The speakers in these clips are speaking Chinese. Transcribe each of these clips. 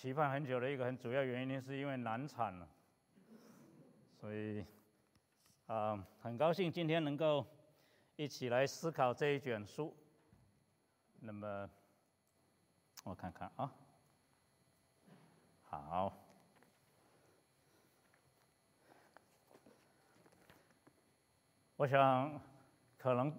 期盼很久的一个很主要原因，是因为难产了，所以啊，很高兴今天能够一起来思考这一卷书。那么我看看啊，好，我想可能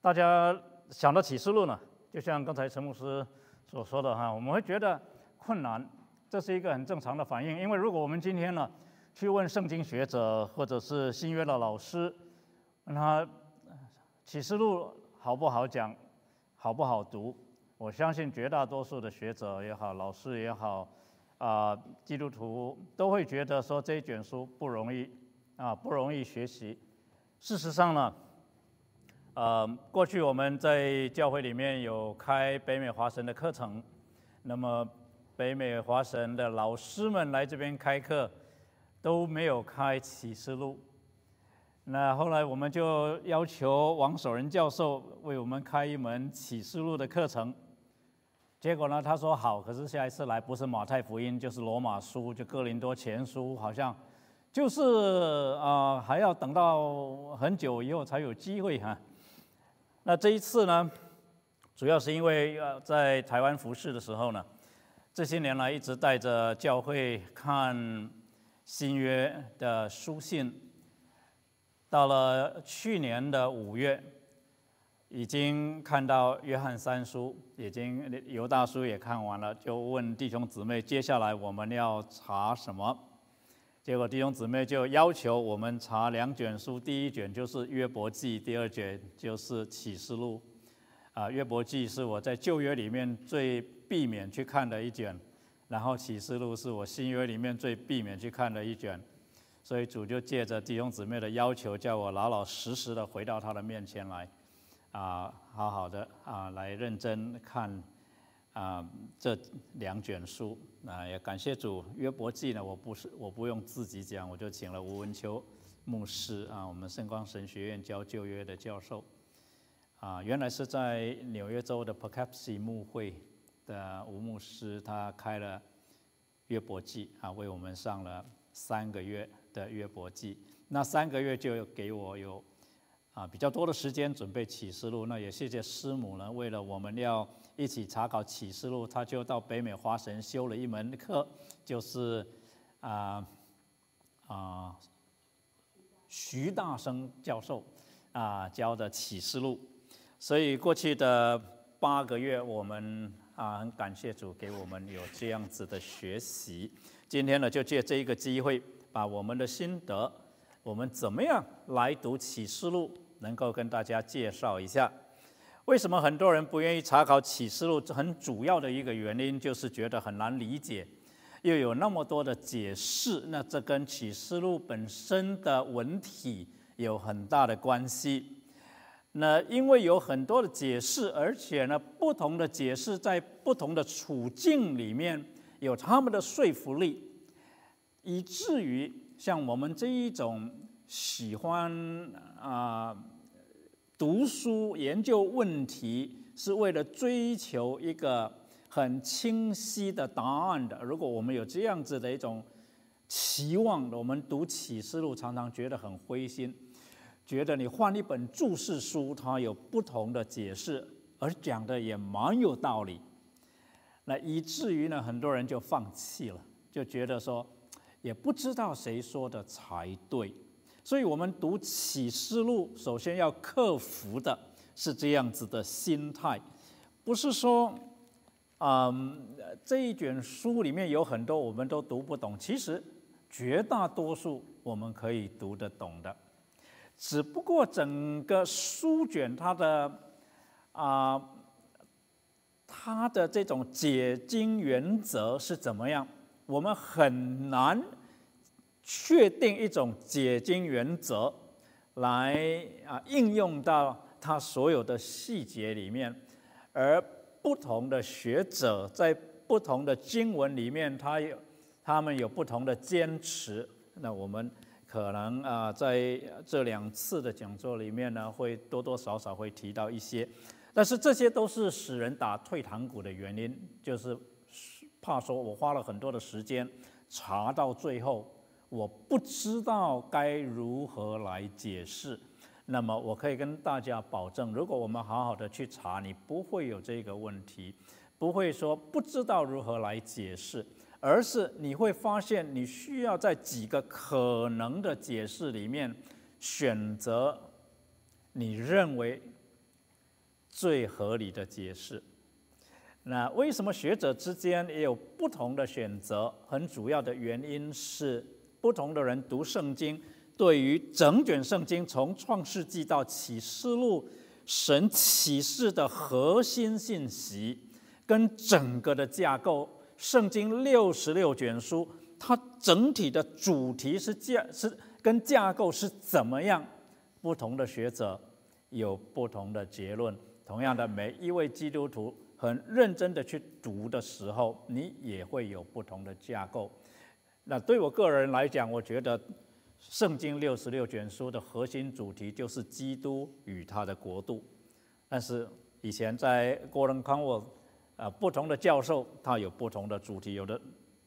大家想到启示录呢，就像刚才陈牧师。所说的哈，我们会觉得困难，这是一个很正常的反应。因为如果我们今天呢去问圣经学者或者是新约的老师，问他启示录好不好讲，好不好读，我相信绝大多数的学者也好，老师也好，啊，基督徒都会觉得说这一卷书不容易啊，不容易学习。事实上呢。呃，过去我们在教会里面有开北美华神的课程，那么北美华神的老师们来这边开课都没有开启示录。那后来我们就要求王守仁教授为我们开一门启示录的课程，结果呢，他说好，可是下一次来不是马太福音就是罗马书，就哥林多前书，好像就是啊还要等到很久以后才有机会哈。那这一次呢，主要是因为呃，在台湾服侍的时候呢，这些年来一直带着教会看新约的书信，到了去年的五月，已经看到约翰三书，已经犹大书也看完了，就问弟兄姊妹，接下来我们要查什么？结果弟兄姊妹就要求我们查两卷书，第一卷就是约伯记，第二卷就是启示录。啊，约伯记是我在旧约里面最避免去看的一卷，然后启示录是我新约里面最避免去看的一卷。所以主就借着弟兄姊妹的要求，叫我老老实实的回到他的面前来，啊，好好的啊，来认真看。啊，这两卷书，那也感谢主。约伯记呢，我不是我不用自己讲，我就请了吴文秋牧师啊，我们圣光神学院教旧约的教授，啊，原来是在纽约州的 Poughkeepsie 牧会的吴牧师，他开了约伯记啊，为我们上了三个月的约伯记。那三个月就给我有啊比较多的时间准备启示录。那也谢谢师母呢，为了我们要。一起查考启示录，他就到北美华神修了一门课，就是啊啊徐大生教授啊教的启示录。所以过去的八个月，我们啊很感谢主给我们有这样子的学习。今天呢，就借这一个机会，把我们的心得，我们怎么样来读启示录，能够跟大家介绍一下。为什么很多人不愿意查考启示录？很主要的一个原因就是觉得很难理解，又有那么多的解释。那这跟启示录本身的文体有很大的关系。那因为有很多的解释，而且呢，不同的解释在不同的处境里面有他们的说服力，以至于像我们这一种喜欢啊。读书研究问题是为了追求一个很清晰的答案的。如果我们有这样子的一种期望，我们读启示录常常觉得很灰心，觉得你换一本注释书，它有不同的解释，而讲的也蛮有道理。那以至于呢，很多人就放弃了，就觉得说也不知道谁说的才对。所以，我们读启示录，首先要克服的是这样子的心态，不是说，嗯，这一卷书里面有很多我们都读不懂，其实绝大多数我们可以读得懂的，只不过整个书卷它的啊，它的这种解经原则是怎么样，我们很难。确定一种解经原则，来啊应用到他所有的细节里面，而不同的学者在不同的经文里面，他有他们有不同的坚持。那我们可能啊在这两次的讲座里面呢，会多多少少会提到一些，但是这些都是使人打退堂鼓的原因，就是怕说我花了很多的时间查到最后，我不知道该如何来解释。那么我可以跟大家保证，如果我们好好的去查，你不会有这个问题，不会说不知道如何来解释，而是你会发现你需要在几个可能的解释里面选择你认为最合理的解释。那为什么学者之间也有不同的选择？很主要的原因是不同的人读圣经。对于整卷圣经，从创世纪到启示录，神启示的核心信息跟整个的架构，圣经六十六卷书，它整体的主题是架是跟架构是怎么样？不同的学者有不同的结论。同样的，每一位基督徒很认真的去读的时候，你也会有不同的架构。那对我个人来讲，我觉得。圣经六十六卷书的核心主题就是基督与他的国度，但是以前在 Gordon Conwell，呃，不同的教授他有不同的主题，有的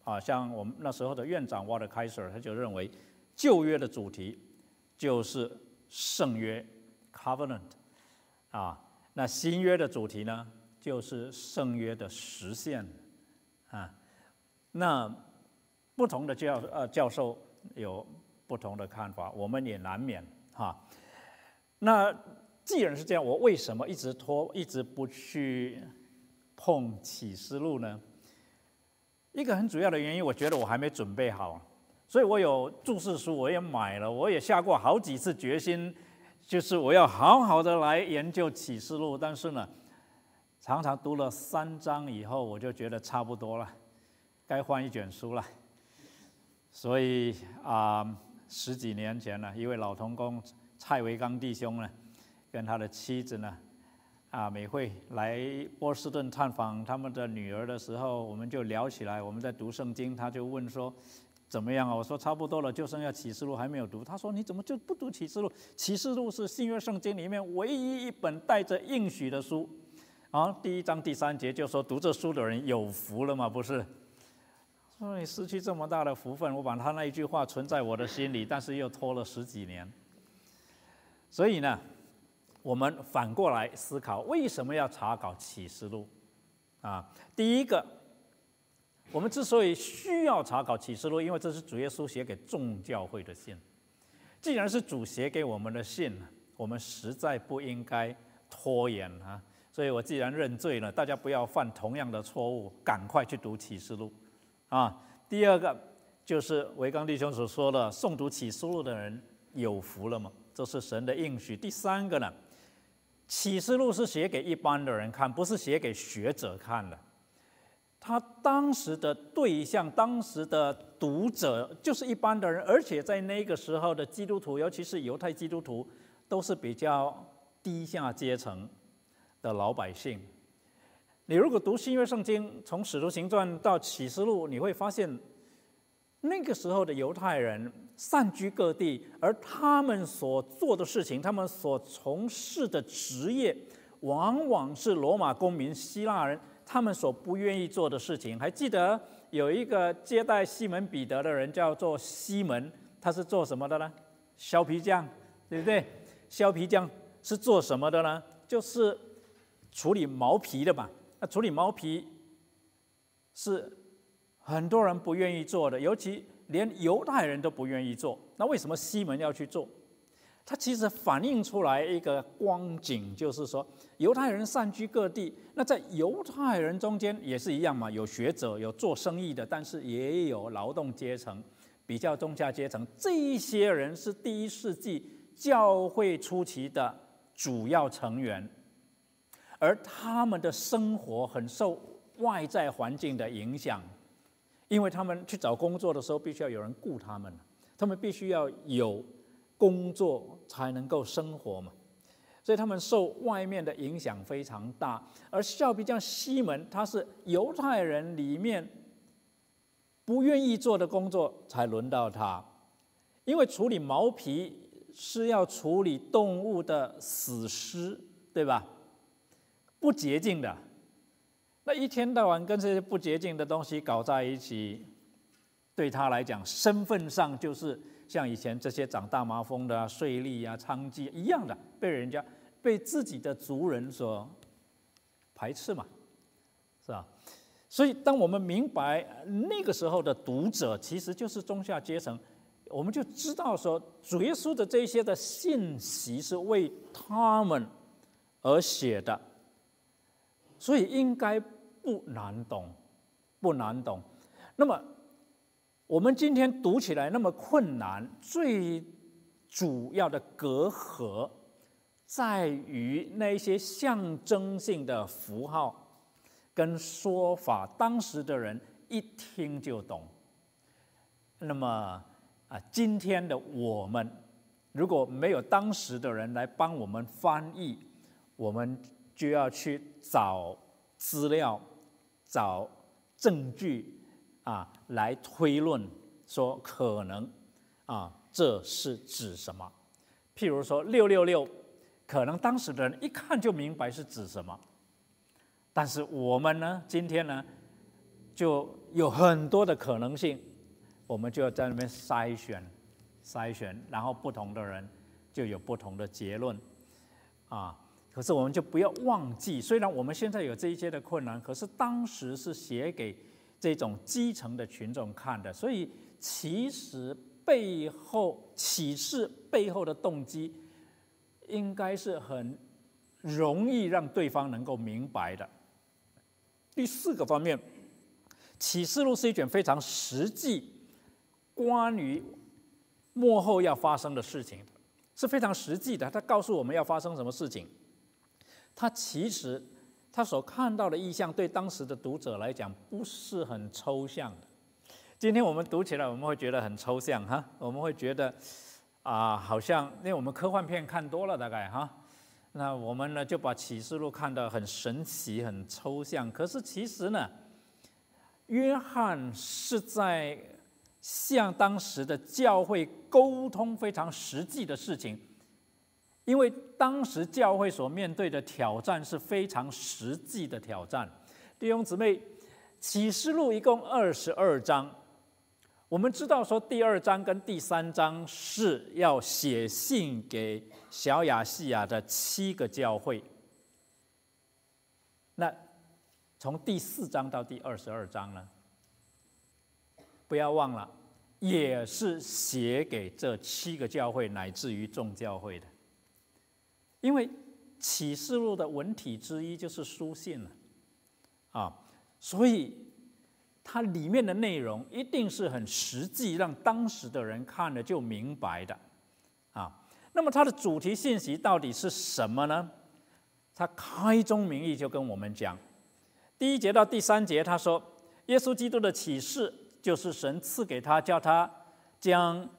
啊，像我们那时候的院长 Walter Kaiser，他就认为旧约的主题就是圣约 Covenant，啊，那新约的主题呢就是圣约的实现，啊，那不同的教呃教授有。不同的看法，我们也难免哈。那既然是这样，我为什么一直拖，一直不去碰启示录呢？一个很主要的原因，我觉得我还没准备好，所以我有注释书，我也买了，我也下过好几次决心，就是我要好好的来研究启示录。但是呢，常常读了三章以后，我就觉得差不多了，该换一卷书了。所以啊。十几年前呢，一位老同工蔡维刚弟兄呢，跟他的妻子呢，啊，美惠来波士顿探访他们的女儿的时候，我们就聊起来。我们在读圣经，他就问说：“怎么样啊？”我说：“差不多了，就剩下启示录还没有读。”他说：“你怎么就不读启示录？启示录是新约圣经里面唯一一本带着应许的书。”啊，第一章第三节就说：“读这书的人有福了嘛？不是？”说你失去这么大的福分，我把他那一句话存在我的心里，但是又拖了十几年。所以呢，我们反过来思考，为什么要查考启示录？啊，第一个，我们之所以需要查考启示录，因为这是主耶稣写给众教会的信。既然是主写给我们的信，我们实在不应该拖延啊。所以我既然认罪了，大家不要犯同样的错误，赶快去读启示录。啊，第二个就是维刚弟兄所说的，诵读启示录的人有福了嘛？这是神的应许。第三个呢，启示录是写给一般的人看，不是写给学者看的。他当时的对象，当时的读者就是一般的人，而且在那个时候的基督徒，尤其是犹太基督徒，都是比较低下阶层的老百姓。你如果读新约圣经，从使徒行传到启示录，你会发现，那个时候的犹太人散居各地，而他们所做的事情，他们所从事的职业，往往是罗马公民、希腊人他们所不愿意做的事情。还记得有一个接待西门彼得的人，叫做西门，他是做什么的呢？削皮匠，对不对？削皮匠是做什么的呢？就是处理毛皮的吧。那处理毛皮是很多人不愿意做的，尤其连犹太人都不愿意做。那为什么西门要去做？它其实反映出来一个光景，就是说犹太人散居各地。那在犹太人中间也是一样嘛，有学者，有做生意的，但是也有劳动阶层，比较中下阶层。这一些人是第一世纪教会初期的主要成员。而他们的生活很受外在环境的影响，因为他们去找工作的时候，必须要有人雇他们，他们必须要有工作才能够生活嘛，所以他们受外面的影响非常大。而笑比像西门，他是犹太人里面不愿意做的工作才轮到他，因为处理毛皮是要处理动物的死尸，对吧？不洁净的，那一天到晚跟这些不洁净的东西搞在一起，对他来讲，身份上就是像以前这些长大麻风的啊税吏啊、娼妓一样的，被人家被自己的族人所排斥嘛，是吧？所以，当我们明白那个时候的读者其实就是中下阶层，我们就知道说，主耶稣的这些的信息是为他们而写的，所以应该。不难懂，不难懂。那么，我们今天读起来那么困难，最主要的隔阂在于那些象征性的符号跟说法，当时的人一听就懂。那么啊，今天的我们如果没有当时的人来帮我们翻译，我们就要去找资料。找证据啊，来推论说可能啊，这是指什么？譬如说六六六，可能当时的人一看就明白是指什么，但是我们呢，今天呢，就有很多的可能性，我们就要在那边筛选、筛选，然后不同的人就有不同的结论啊。可是我们就不要忘记，虽然我们现在有这一些的困难，可是当时是写给这种基层的群众看的，所以其实背后启示背后的动机，应该是很容易让对方能够明白的。第四个方面，启示录是一卷非常实际关于幕后要发生的事情，是非常实际的，它告诉我们要发生什么事情。他其实，他所看到的意象对当时的读者来讲不是很抽象的。今天我们读起来，我们会觉得很抽象哈，我们会觉得啊，好像因为我们科幻片看多了，大概哈，那我们呢就把启示录看得很神奇、很抽象。可是其实呢，约翰是在向当时的教会沟通非常实际的事情。因为当时教会所面对的挑战是非常实际的挑战，弟兄姊妹，启示录一共二十二章，我们知道说第二章跟第三章是要写信给小亚细亚的七个教会，那从第四章到第二十二章呢，不要忘了，也是写给这七个教会乃至于众教会的。因为启示录的文体之一就是书信了，啊，所以它里面的内容一定是很实际，让当时的人看了就明白的，啊，那么它的主题信息到底是什么呢？他开宗明义就跟我们讲，第一节到第三节，他说，耶稣基督的启示就是神赐给他，叫他将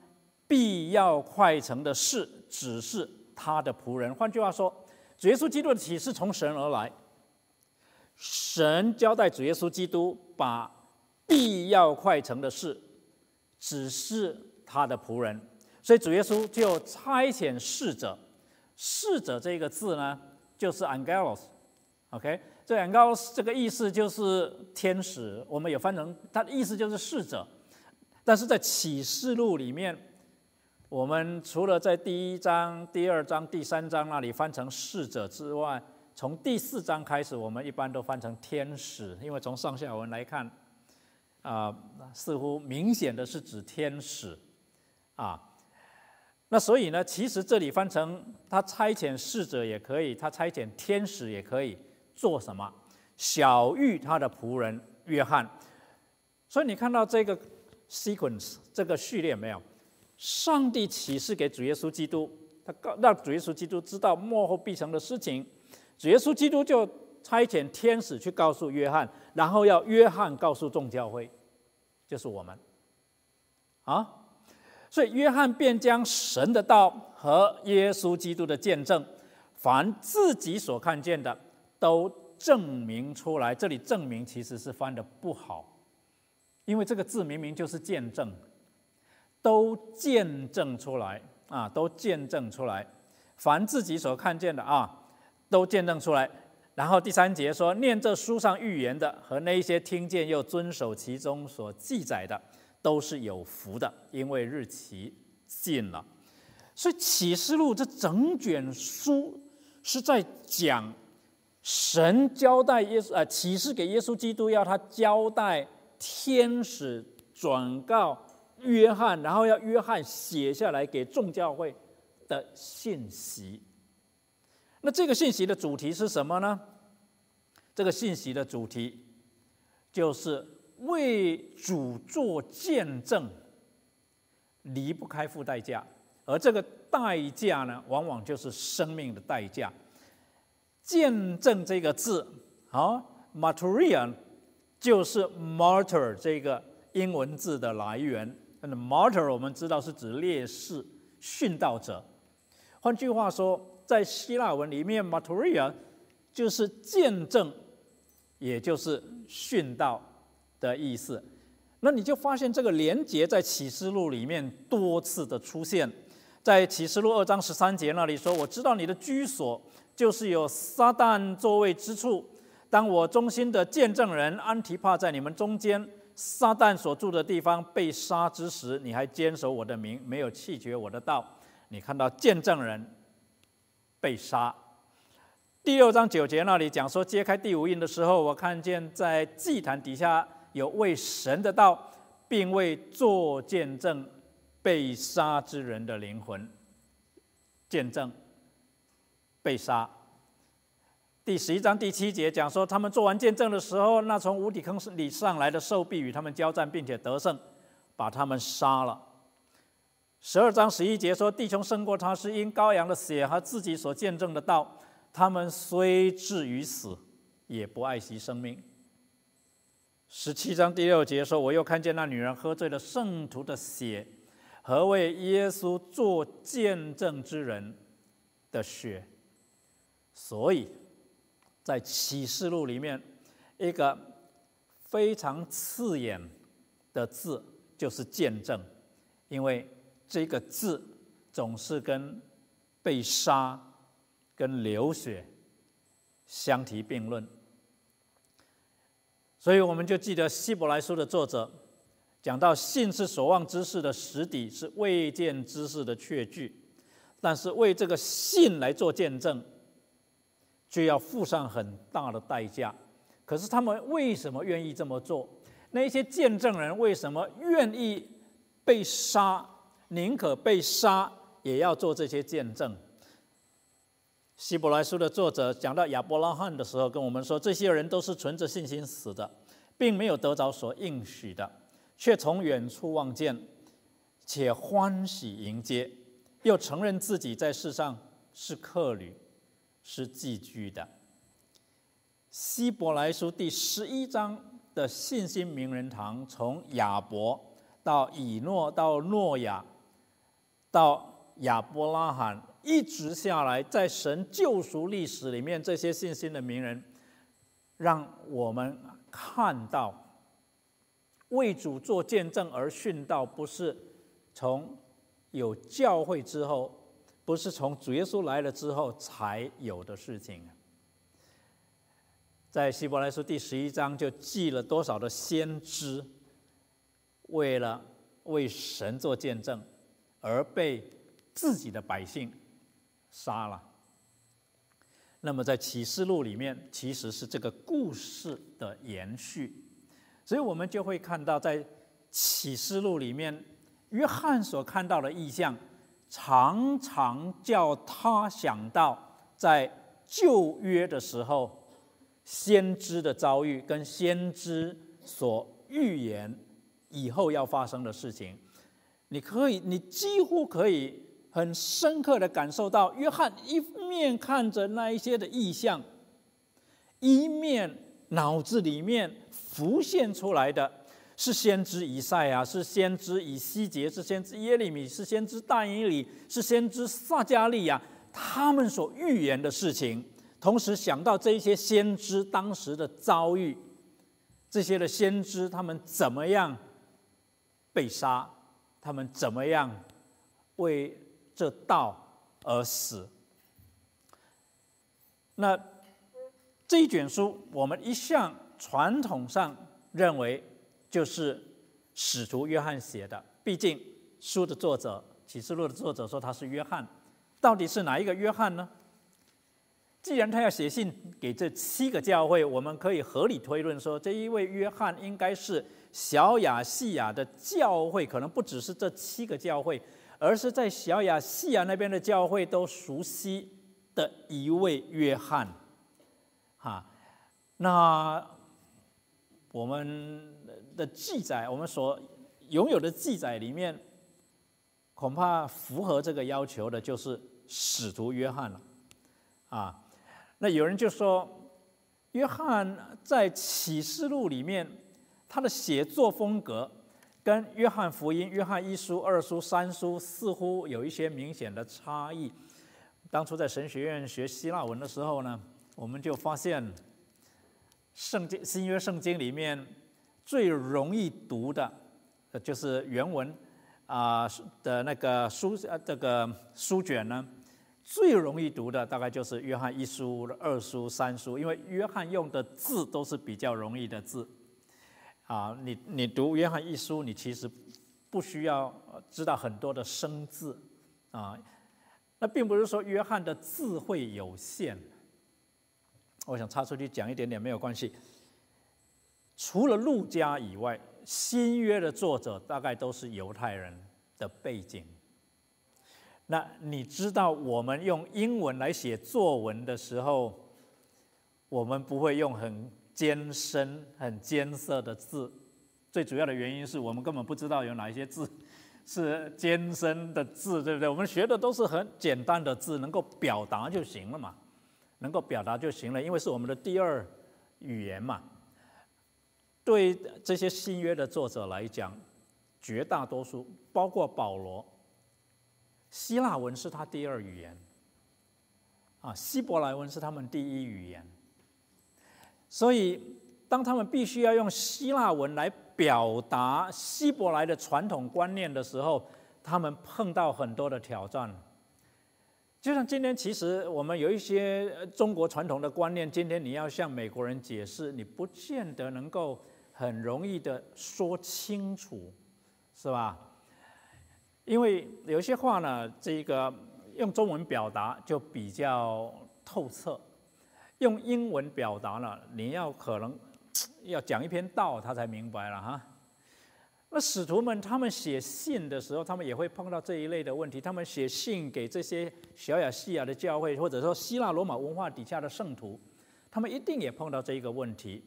必要快成的事指示。他的仆人，换句话说，主耶稣基督的启示从神而来。神交代主耶稣基督把必要快成的事指示他的仆人，所以主耶稣就差遣侍者。侍者这个字呢，就是 angelos，OK，这 angelos 这个意思就是天使，我们有翻成，它的意思就是侍者，但是在启示录里面。我们除了在第一章、第二章、第三章那里翻成逝者之外，从第四章开始，我们一般都翻成天使，因为从上下文来看，啊，似乎明显的是指天使，啊，那所以呢，其实这里翻成他差遣逝者也可以，他差遣天使也可以做什么？小玉他的仆人约翰，所以你看到这个 sequence 这个序列没有？上帝启示给主耶稣基督，他告让主耶稣基督知道幕后必成的事情，主耶稣基督就差遣天使去告诉约翰，然后要约翰告诉众教会，就是我们，啊，所以约翰便将神的道和耶稣基督的见证，凡自己所看见的，都证明出来。这里证明其实是翻的不好，因为这个字明明就是见证。都见证出来啊，都见证出来，凡自己所看见的啊，都见证出来。然后第三节说，念这书上预言的和那些听见又遵守其中所记载的，都是有福的，因为日期近了。所以启示录这整卷书是在讲神交代耶稣，呃，启示给耶稣基督，要他交代天使转告约翰，然后要约翰写下来给众教会的信息。那这个信息的主题是什么呢？这个信息的主题就是为主做见证，离不开付代价，而这个代价呢，往往就是生命的代价。见证这个字，啊，martyr 就是 martyr 这个英文字的来源。那 martyr 我们知道是指烈士、殉道者。换句话说。在希腊文里面，martyria 就是见证，也就是殉道的意思。那你就发现这个连结在启示录里面多次的出现。在启示录二章十三节那里说：“我知道你的居所就是有撒旦座位之处。当我忠心的见证人安提帕在你们中间，撒旦所住的地方被杀之时，你还坚守我的名，没有弃绝我的道。你看到见证人。”被杀。第六章九节那里讲说，揭开第五印的时候，我看见在祭坛底下有为神的道，并为做见证被杀之人的灵魂见证被杀。第十一章第七节讲说，他们做完见证的时候，那从无底坑里上来的兽必与他们交战，并且得胜，把他们杀了。十二章十一节说：“弟兄胜过他，是因羔羊的血和自己所见证的道。他们虽至于死，也不爱惜生命。”十七章第六节说：“我又看见那女人喝醉了圣徒的血和为耶稣做见证之人的血。”所以，在启示录里面，一个非常刺眼的字就是“见证”，因为。这个字总是跟被杀、跟流血相提并论，所以我们就记得希伯来书的作者讲到，信是所望之事的实底，是未见之事的确据。但是为这个信来做见证，就要付上很大的代价。可是他们为什么愿意这么做？那些见证人为什么愿意被杀？宁可被杀，也要做这些见证。希伯来书的作者讲到亚伯拉罕的时候，跟我们说，这些人都是存着信心死的，并没有得着所应许的，却从远处望见，且欢喜迎接，又承认自己在世上是客旅，是寄居的。希伯来书第十一章的信心名人堂，从亚伯到以诺到诺亚。到亚伯拉罕一直下来，在神救赎历史里面，这些信心的名人，让我们看到为主做见证而殉道，不是从有教会之后，不是从主耶稣来了之后才有的事情。在希伯来书第十一章就记了多少的先知，为了为神做见证。而被自己的百姓杀了。那么在启示录里面，其实是这个故事的延续，所以我们就会看到，在启示录里面，约翰所看到的意象，常常叫他想到在旧约的时候，先知的遭遇跟先知所预言以后要发生的事情。你可以，你几乎可以很深刻的感受到，约翰一面看着那一些的意象，一面脑子里面浮现出来的是先知以赛亚，是先知以西结，是先知耶利米，是先知但以里，是先知撒加利亚，他们所预言的事情，同时想到这些先知当时的遭遇，这些的先知他们怎么样被杀。他们怎么样为这道而死？那这一卷书，我们一向传统上认为就是使徒约翰写的。毕竟书的作者《启示录》的作者说他是约翰，到底是哪一个约翰呢？既然他要写信给这七个教会，我们可以合理推论说，这一位约翰应该是小亚细亚的教会，可能不只是这七个教会，而是在小亚细亚那边的教会都熟悉的一位约翰。哈，那我们的记载，我们所拥有的记载里面，恐怕符合这个要求的，就是使徒约翰了。啊，那有人就说，约翰在启示录里面，他的写作风格跟约翰福音、约翰一书、二书、三书似乎有一些明显的差异。当初在神学院学希腊文的时候呢。我们就发现，圣经新约圣经里面最容易读的，就是原文啊的那个书呃这个书卷呢，最容易读的大概就是约翰一书、二书、三书，因为约翰用的字都是比较容易的字。啊，你你读约翰一书，你其实不需要知道很多的生字啊，那并不是说约翰的智慧有限。我想插出去讲一点点没有关系。除了路加以外，新约的作者大概都是犹太人的背景。那你知道我们用英文来写作文的时候，我们不会用很艰深、很艰涩的字。最主要的原因是我们根本不知道有哪一些字 是艰深的字，对不对？我们学的都是很简单的字，能够表达就行了嘛。能够表达就行了，因为是我们的第二语言嘛。对这些新约的作者来讲，绝大多数，包括保罗，希腊文是他第二语言，啊，希伯来文是他们第一语言。所以，当他们必须要用希腊文来表达希伯来的传统观念的时候，他们碰到很多的挑战。就像今天，其实我们有一些中国传统的观念，今天你要向美国人解释，你不见得能够很容易的说清楚，是吧？因为有些话呢，这个用中文表达就比较透彻，用英文表达呢，你要可能 要讲一篇道，他才明白了哈。那使徒们他们写信的时候，他们也会碰到这一类的问题。他们写信给这些小亚细亚的教会，或者说希腊罗马文化底下的圣徒，他们一定也碰到这一个问题。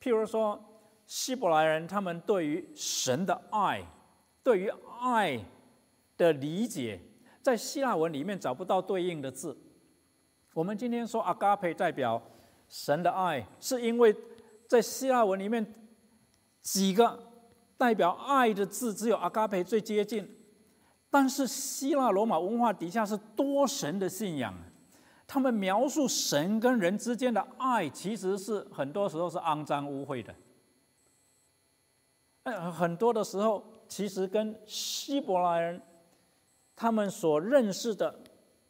譬如说，希伯来人他们对于神的爱，对于爱的理解，在希腊文里面找不到对应的字。我们今天说阿嘎培代表神的爱，是因为在希腊文里面几个。代表爱的字只有阿嘎培最接近，但是希腊罗马文化底下是多神的信仰，他们描述神跟人之间的爱，其实是很多时候是肮脏污秽的。很多的时候其实跟希伯来人他们所认识的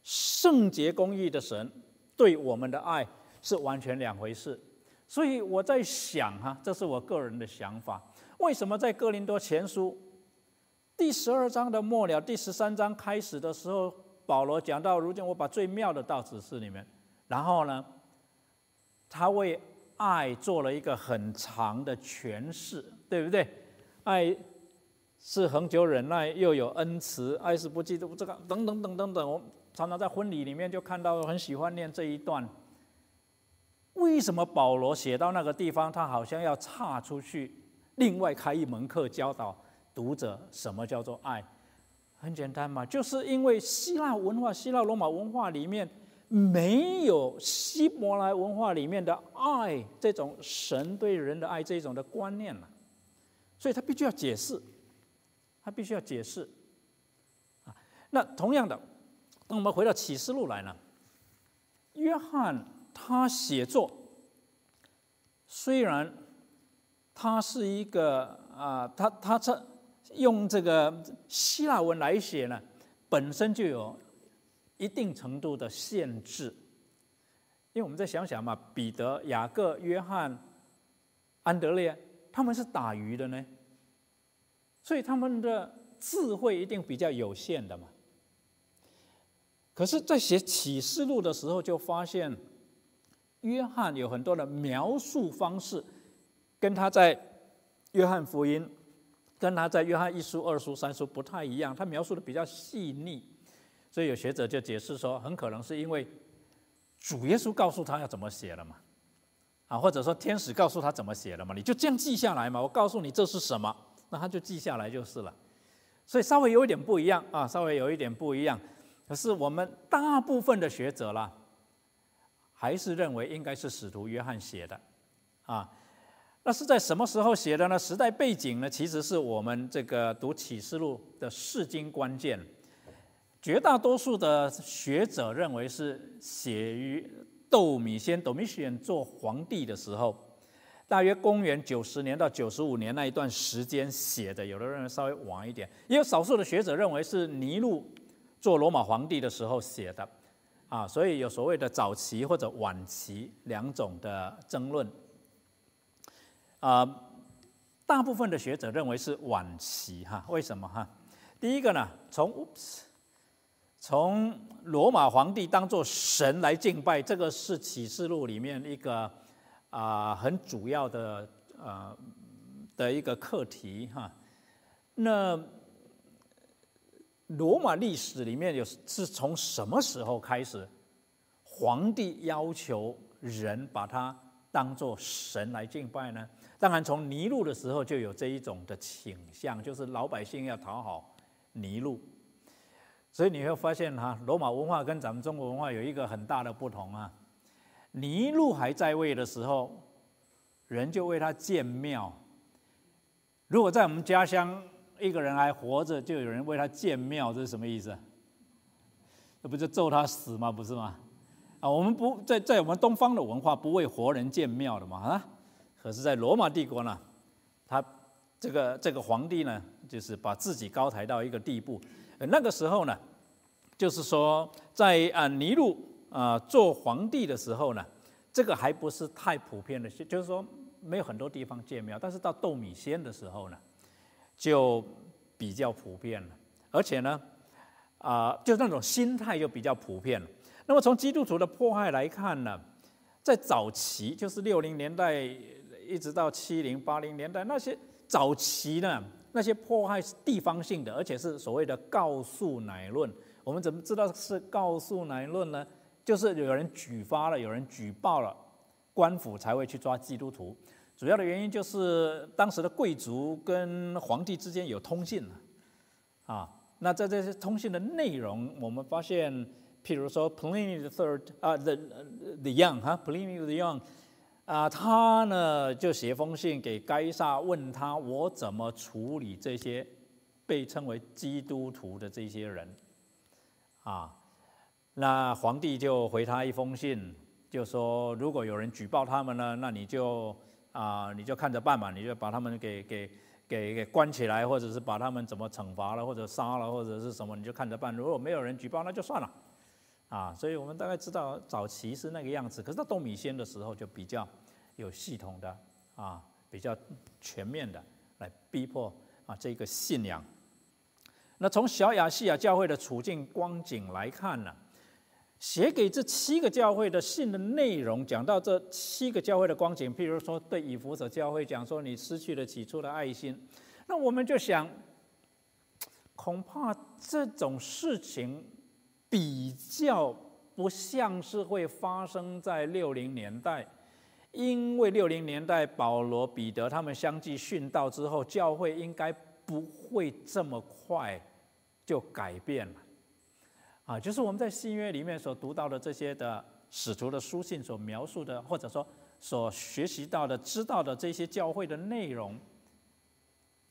圣洁公义的神对我们的爱是完全两回事。所以我在想哈，这是我个人的想法。为什么在哥林多前书第十二章的末了，第十三章开始的时候，保罗讲到：如今我把最妙的道指示你们。然后呢，他为爱做了一个很长的诠释，对不对？爱是恒久忍耐，又有恩慈；爱是不嫉妒，这个等等等等等。我常常在婚礼里面就看到，很喜欢念这一段。为什么保罗写到那个地方，他好像要岔出去？另外开一门课教导读者什么叫做爱，很简单嘛，就是因为希腊文化、希腊罗马文化里面没有希伯来文化里面的爱这种神对人的爱这种的观念了，所以他必须要解释，他必须要解释啊。那同样的，当我们回到启示录来呢，约翰他写作虽然。他是一个啊，他他这用这个希腊文来写呢，本身就有一定程度的限制，因因为我们再想想嘛，彼得、雅各、约翰、安德烈，他们是打鱼的呢，所以他们的智慧一定比较有限的嘛。可是，在写启示录的时候，就发现约翰有很多的描述方式，跟他在约翰福音、跟他在约翰一书、二书、三书不太一样，他描述的比较细腻。所以有学者就解释说，很可能是因为主耶稣告诉他要怎么写了嘛，啊，或者说天使告诉他怎么写了嘛，你就这样记下来嘛。我告诉你这是什么，那他就记下来就是了。所以稍微有一点不一样啊，稍微有一点不一样。可是我们大部分的学者啦，还是认为应该是使徒约翰写的，啊，那是在什么时候写的呢？时代背景呢，其实是我们这个读启示录的释经关键。绝大多数的学者认为是写于窦米先 （Domitian） 做皇帝的时候，大约公元九十年到九十五年那一段时间写的。有的认为稍微晚一点，也有少数的学者认为是尼禄。做罗马皇帝的时候写的，啊，所以有所谓的早期或者晚期两种的争论，啊，大部分的学者认为是晚期哈，为什么哈？第一个呢，从从罗马皇帝当做神来敬拜，这个是启示录里面一个啊很主要的呃的一个课题哈，那。罗马历史里面有是从什么时候开始，皇帝要求人把他当做神来敬拜呢？当然，从尼禄的时候就有这一种的倾向，就是老百姓要讨好尼禄。所以你会发现哈，罗马文化跟咱们中国文化有一个很大的不同啊。尼禄还在位的时候，人就为他建庙。如果在我们家乡，一个人还活着，就有人为他建庙，这是什么意思？那不就咒他死吗？不是吗？啊，我们不在在我们东方的文化不为活人建庙的嘛啊？可是，在罗马帝国呢，他这个这个皇帝呢，就是把自己高抬到一个地步。那个时候呢，就是说在啊尼禄啊做皇帝的时候呢，这个还不是太普遍的，就是说没有很多地方建庙。但是到窦米先的时候呢。就比较普遍了，而且呢，啊，就那种心态就比较普遍了。那么从基督徒的迫害来看呢，在早期，就是六零年代一直到七零八零年代，那些早期呢，那些迫害是地方性的，而且是所谓的告诉乃论。我们怎么知道是告诉乃论呢？就是有人举发了，有人举报了，官府才会去抓基督徒。主要的原因就是当时的贵族跟皇帝之间有通信啊，那在这些通信的内容，我们发现，譬如说 Pliny the Third 啊，the the Young 哈，Pliny the Young 啊，他呢就写封信给该萨，问他我怎么处理这些被称为基督徒的这些人啊，那皇帝就回他一封信，就说如果有人举报他们呢，那你就。啊，你就看着办吧，你就把他们给给给给关起来，或者是把他们怎么惩罚了，或者杀了，或者是什么，你就看着办。如果没有人举报，那就算了。啊，所以我们大概知道早期是那个样子，可是到东米先的时候就比较有系统的啊，比较全面的来逼迫啊这个信仰。那从小亚细亚教会的处境光景来看呢？写给这七个教会的信的内容，讲到这七个教会的光景，譬如说对以弗所教会讲说你失去了起初的爱心，那我们就想，恐怕这种事情比较不像是会发生在六零年代，因为六零年代保罗、彼得他们相继殉道之后，教会应该不会这么快就改变了。啊，就是我们在新约里面所读到的这些的使徒的书信所描述的，或者说所学习到的、知道的这些教会的内容，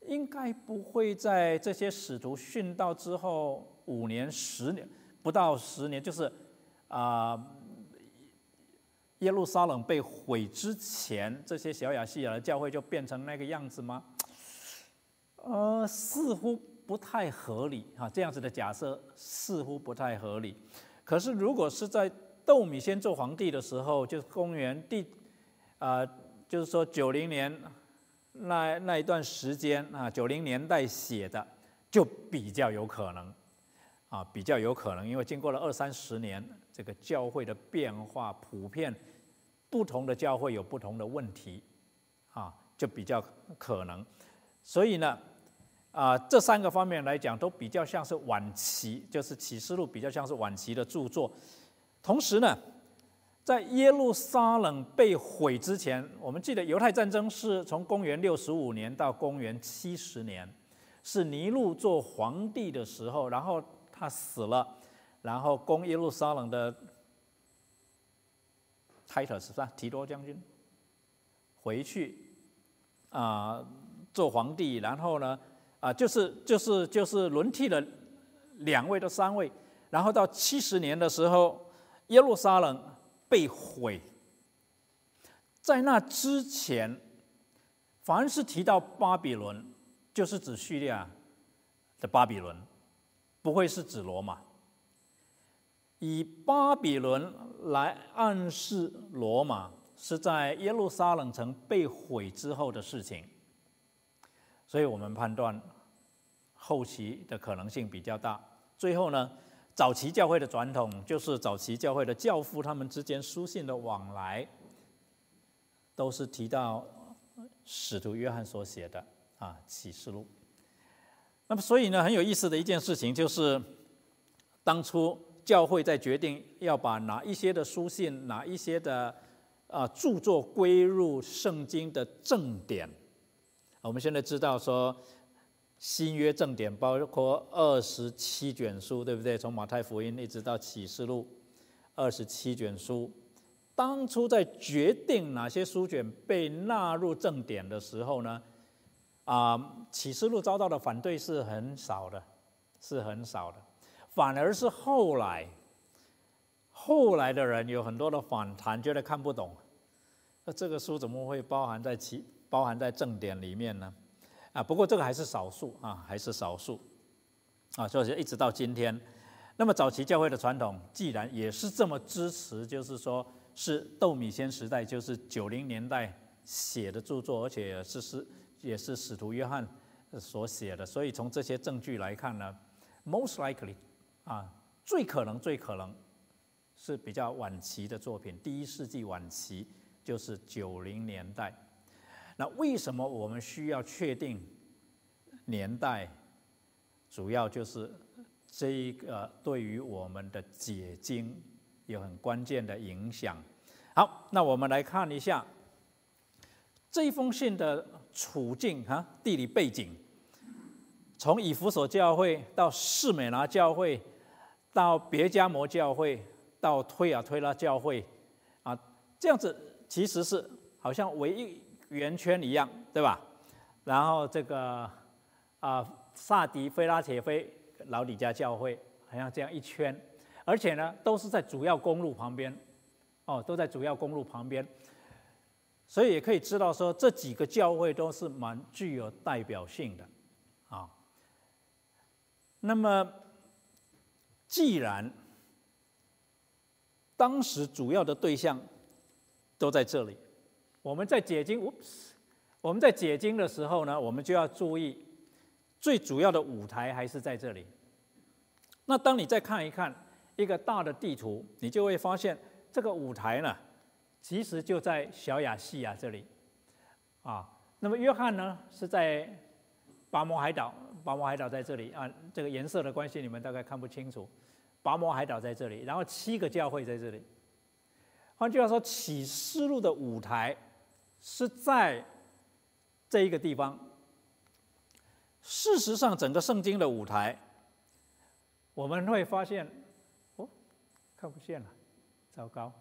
应该不会在这些使徒殉道之后五年、十年不到十年，就是啊，耶路撒冷被毁之前，这些小亚细亚的教会就变成那个样子吗？呃，似乎。不太合理哈，这样子的假设似乎不太合理。可是，如果是在窦米先做皇帝的时候，就是公元第，啊，就是说九零年那那一段时间啊，九零年代写的，就比较有可能，啊，比较有可能，因为经过了二三十年，这个教会的变化，普遍不同的教会有不同的问题，啊，就比较可能，所以呢。啊，这三个方面来讲，都比较像是晚期，就是启示录比较像是晚期的著作。同时呢，在耶路撒冷被毁之前，我们记得犹太战争是从公元六十五年到公元七十年，是尼禄做皇帝的时候，然后他死了，然后攻耶路撒冷的 Titus 是吧？提多将军回去啊做皇帝，然后呢？啊，就是就是就是轮替了两位到三位，然后到七十年的时候，耶路撒冷被毁。在那之前，凡是提到巴比伦，就是指叙利亚的巴比伦，不会是指罗马。以巴比伦来暗示罗马，是在耶路撒冷城被毁之后的事情。所以我们判断后期的可能性比较大。最后呢，早期教会的传统就是早期教会的教父他们之间书信的往来，都是提到使徒约翰所写的啊启示录。那么所以呢，很有意思的一件事情就是，当初教会在决定要把哪一些的书信、哪一些的啊著作归入圣经的正典。我们现在知道说，新约正典包括二十七卷书，对不对？从马太福音一直到启示录，二十七卷书。当初在决定哪些书卷被纳入正典的时候呢，啊，启示录遭到的反对是很少的，是很少的。反而是后来，后来的人有很多的反弹，觉得看不懂，那这个书怎么会包含在其？包含在正典里面呢，啊，不过这个还是少数啊，还是少数，啊，所以一直到今天，那么早期教会的传统既然也是这么支持，就是说是窦米先时代，就是九零年代写的著作，而且是是也是使徒约翰所写的，所以从这些证据来看呢，most likely 啊，最可能最可能是比较晚期的作品，第一世纪晚期就是九零年代。那为什么我们需要确定年代？主要就是这一个对于我们的解经有很关键的影响。好，那我们来看一下这一封信的处境哈，地理背景，从以弗所教会到士美拿教会，到别加摩教会，到推亚推拉教会，啊，这样子其实是好像唯一。圆圈一样，对吧？然后这个啊，萨迪、菲拉铁菲、老李家教会，好像这样一圈，而且呢，都是在主要公路旁边，哦，都在主要公路旁边，所以也可以知道说，这几个教会都是蛮具有代表性的，啊。那么，既然当时主要的对象都在这里。我们在解经，我们在解经的时候呢，我们就要注意，最主要的舞台还是在这里。那当你再看一看一个大的地图，你就会发现这个舞台呢，其实就在小亚细亚这里，啊，那么约翰呢是在拔摩海岛，拔摩海岛在这里啊，这个颜色的关系你们大概看不清楚，拔摩海岛在这里，然后七个教会在这里。换句话说，启示录的舞台。是在这一个地方。事实上，整个圣经的舞台，我们会发现，哦，看不见了，糟糕！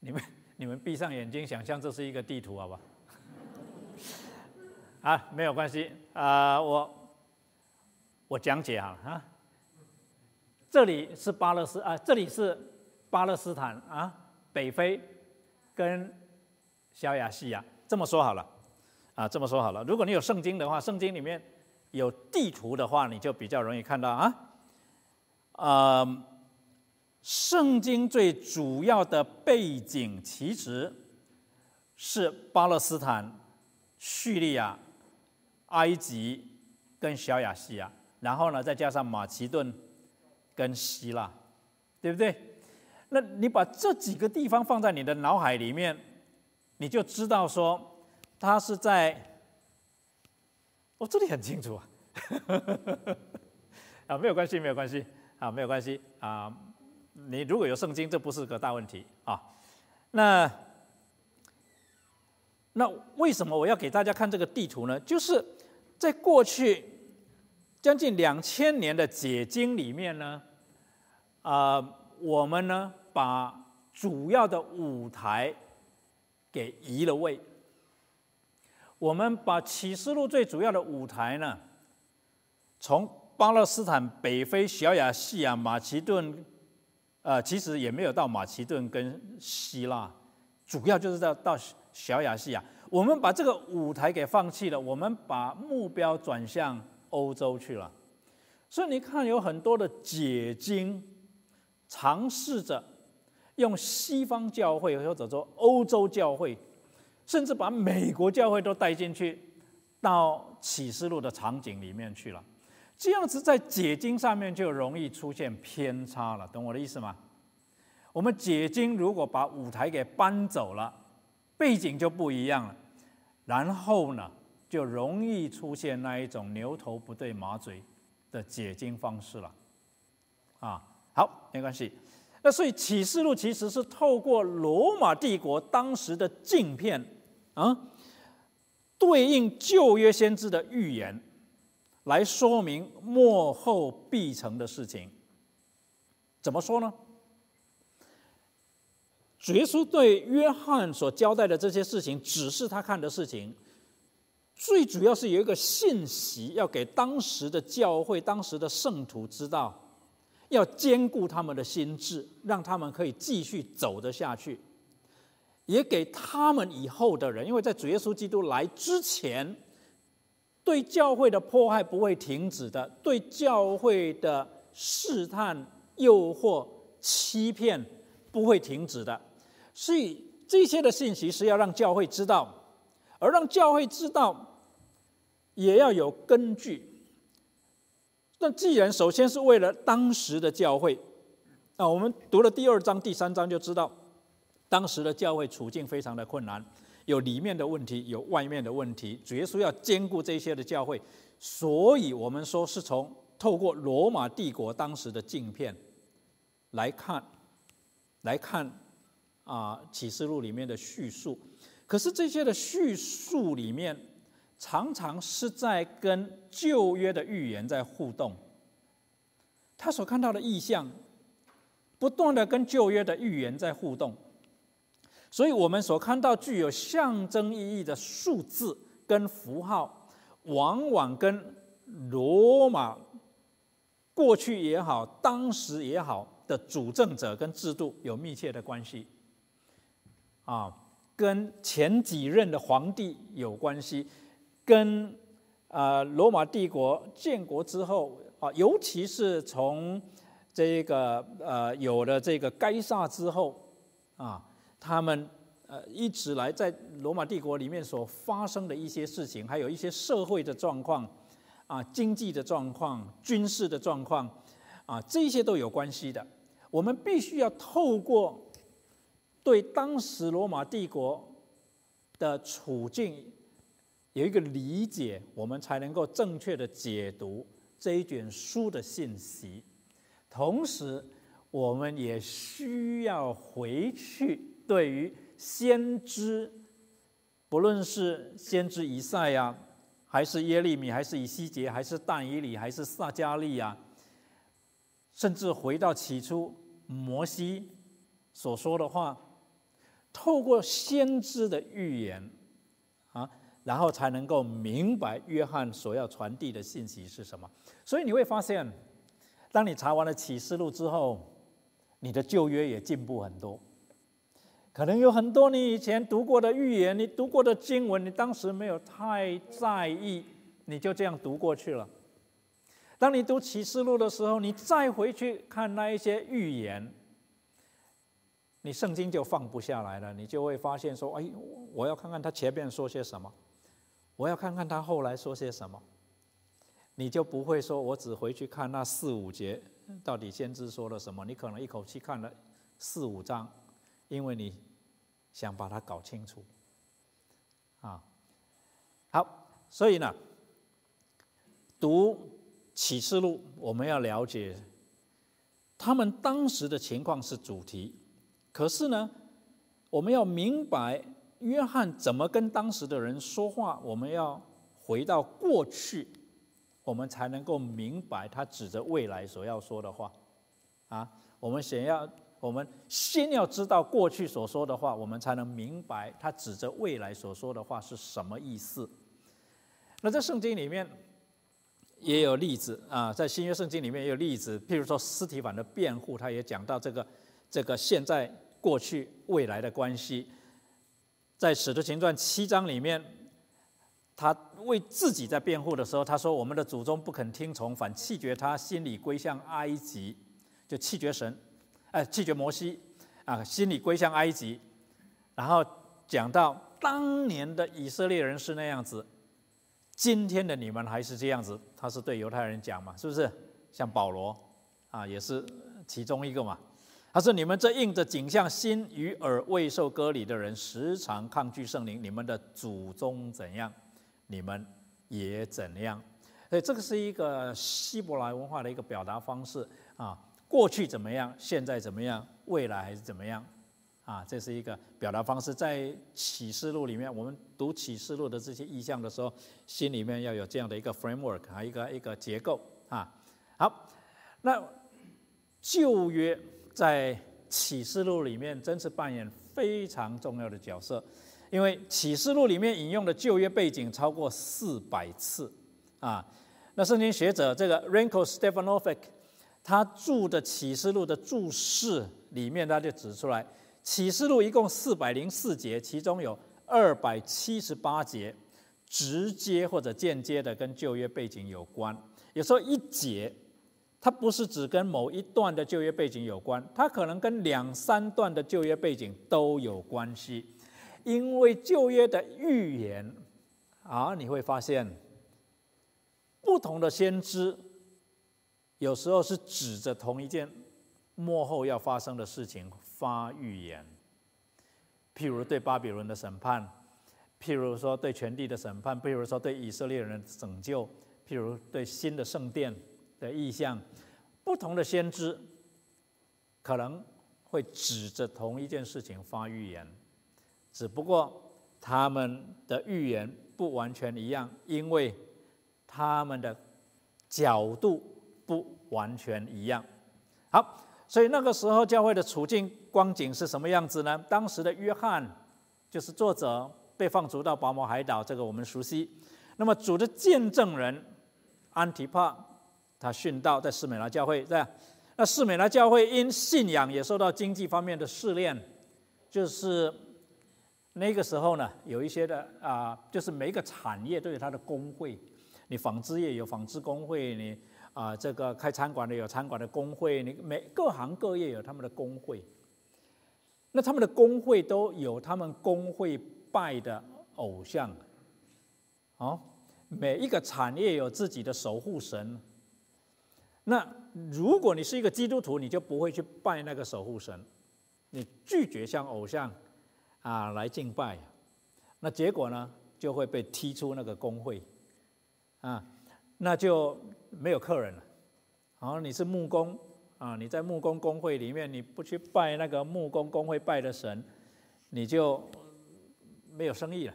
你们你们闭上眼睛，想象这是一个地图，好吧？啊，没有关系啊，我我讲解好了啊，这里是巴勒斯啊，这里是巴勒斯坦啊，北非。跟小亚细亚这么说好了，啊，这么说好了。如果你有圣经的话，圣经里面有地图的话，你就比较容易看到啊。呃，圣经最主要的背景其实是巴勒斯坦、叙利亚、埃及跟小亚细亚，然后呢再加上马其顿跟希腊，对不对？那你把这几个地方放在你的脑海里面，你就知道说，它是在，我这里很清楚啊，啊没有关系，没有关系，啊没有关系啊。你如果有圣经，这不是个大问题啊。那那为什么我要给大家看这个地图呢？就是在过去将近两千年的解经里面呢，啊，我们呢把主要的舞台给移了位。我们把启示录最主要的舞台呢，从巴勒斯坦、北非、小亚细亚、马其顿。呃，其实也没有到马其顿跟希腊，主要就是到到小亚细亚。我们把这个舞台给放弃了，我们把目标转向欧洲去了。所以你看，有很多的解经尝试着用西方教会或者说欧洲教会，甚至把美国教会都带进去到启示录的场景里面去了。这样子在解经上面就容易出现偏差了，懂我的意思吗？我们解经如果把舞台给搬走了，背景就不一样了，然后呢，就容易出现那一种牛头不对马嘴的解经方式了。啊，好，没关系。那所以启示录其实是透过罗马帝国当时的镜片啊，对应旧约先知的预言。来说明幕后必成的事情，怎么说呢？主耶稣对约翰所交代的这些事情，只是他看的事情，最主要是有一个信息要给当时的教会、当时的圣徒知道，要兼顾他们的心智，让他们可以继续走得下去，也给他们以后的人，因为在主耶稣基督来之前。对教会的迫害不会停止的，对教会的试探、诱惑、欺骗不会停止的，所以这些的信息是要让教会知道，而让教会知道，也要有根据。那既然首先是为了当时的教会，啊，我们读了第二章、第三章就知道，当时的教会处境非常的困难。有里面的问题，有外面的问题。主耶稣要兼顾这些的教会，所以我们说是从透过罗马帝国当时的镜片来看，来看啊启示录里面的叙述。可是这些的叙述里面，常常是在跟旧约的预言在互动。他所看到的意象，不断的跟旧约的预言在互动。所以我们所看到具有象征意义的数字跟符号，往往跟罗马过去也好、当时也好的主政者跟制度有密切的关系，啊，跟前几任的皇帝有关系，跟啊罗马帝国建国之后啊，尤其是从这个呃有了这个该萨之后啊。他们呃一直来在罗马帝国里面所发生的一些事情，还有一些社会的状况，啊，经济的状况、军事的状况，啊，这些都有关系的。我们必须要透过对当时罗马帝国的处境有一个理解，我们才能够正确的解读这一卷书的信息。同时，我们也需要回去。对于先知，不论是先知以赛呀，还是耶利米，还是以西结，还是但以里，还是撒加利呀，甚至回到起初摩西所说的话，透过先知的预言啊，然后才能够明白约翰所要传递的信息是什么。所以你会发现，当你查完了启示录之后，你的旧约也进步很多。可能有很多你以前读过的预言，你读过的经文，你当时没有太在意，你就这样读过去了。当你读启示录的时候，你再回去看那一些预言，你圣经就放不下来了，你就会发现说，哎，我要看看他前面说些什么，我要看看他后来说些什么，你就不会说我只回去看那四五节，到底先知说了什么？你可能一口气看了四五章，因为你想把它搞清楚。啊，好，所以呢，读启示录，我们要了解他们当时的情况是主题。可是呢，我们要明白约翰怎么跟当时的人说话。我们要回到过去，我们才能够明白他指着未来所要说的话。啊，我们想要，我们先要知道过去所说的话，我们才能明白他指着未来所说的话是什么意思。那在圣经里面也有例子啊，在新约圣经里面也有例子，譬如说斯提凡的辩护，他也讲到这个。这个现在、过去、未来的关系，在《使徒行传》七章里面，他为自己在辩护的时候，他说：“我们的祖宗不肯听从，反弃绝他，心里归向埃及，就弃绝神，哎，弃绝摩西，啊，心里归向埃及。”然后讲到当年的以色列人是那样子，今天的你们还是这样子。他是对犹太人讲嘛，是不是？像保罗啊，也是其中一个嘛。他说：“你们这应着景象、心与耳未受割礼的人，时常抗拒圣灵。你们的祖宗怎样，你们也怎样。所以这个是一个希伯来文化的一个表达方式啊。过去怎么样，现在怎么样，未来还是怎么样啊？这是一个表达方式。在启示录里面，我们读启示录的这些意象的时候，心里面要有这样的一个 framework，还一个一个结构啊。好，那旧约。”在启示录里面，真是扮演非常重要的角色，因为启示录里面引用的旧约背景超过四百次啊。那圣经学者这个 Renko Stefanovic，他注的启示录的注释里面，他就指出来，启示录一共四百零四节，其中有二百七十八节直接或者间接的跟旧约背景有关，有时候一节。它不是只跟某一段的就业背景有关，它可能跟两三段的就业背景都有关系，因为就业的预言啊，你会发现不同的先知有时候是指着同一件幕后要发生的事情发预言，譬如对巴比伦的审判，譬如说对全地的审判，譬如说对以色列人的拯救，譬如对新的圣殿。的意象，不同的先知可能会指着同一件事情发预言，只不过他们的预言不完全一样，因为他们的角度不完全一样。好，所以那个时候教会的处境光景是什么样子呢？当时的约翰就是作者被放逐到拔摩海岛，这个我们熟悉。那么主的见证人安提帕。他殉道在士美拉教会，这样，那士美拉教会因信仰也受到经济方面的试炼，就是那个时候呢，有一些的啊，就是每一个产业都有它的工会，你纺织业有纺织工会，你啊这个开餐馆的有餐馆的工会，你每各行各业有他们的工会，那他们的工会都有他们工会拜的偶像，哦，每一个产业有自己的守护神。那如果你是一个基督徒，你就不会去拜那个守护神，你拒绝向偶像啊来敬拜，那结果呢就会被踢出那个工会。啊，那就没有客人了。好，你是木工啊，你在木工工会里面，你不去拜那个木工工会拜的神，你就没有生意了。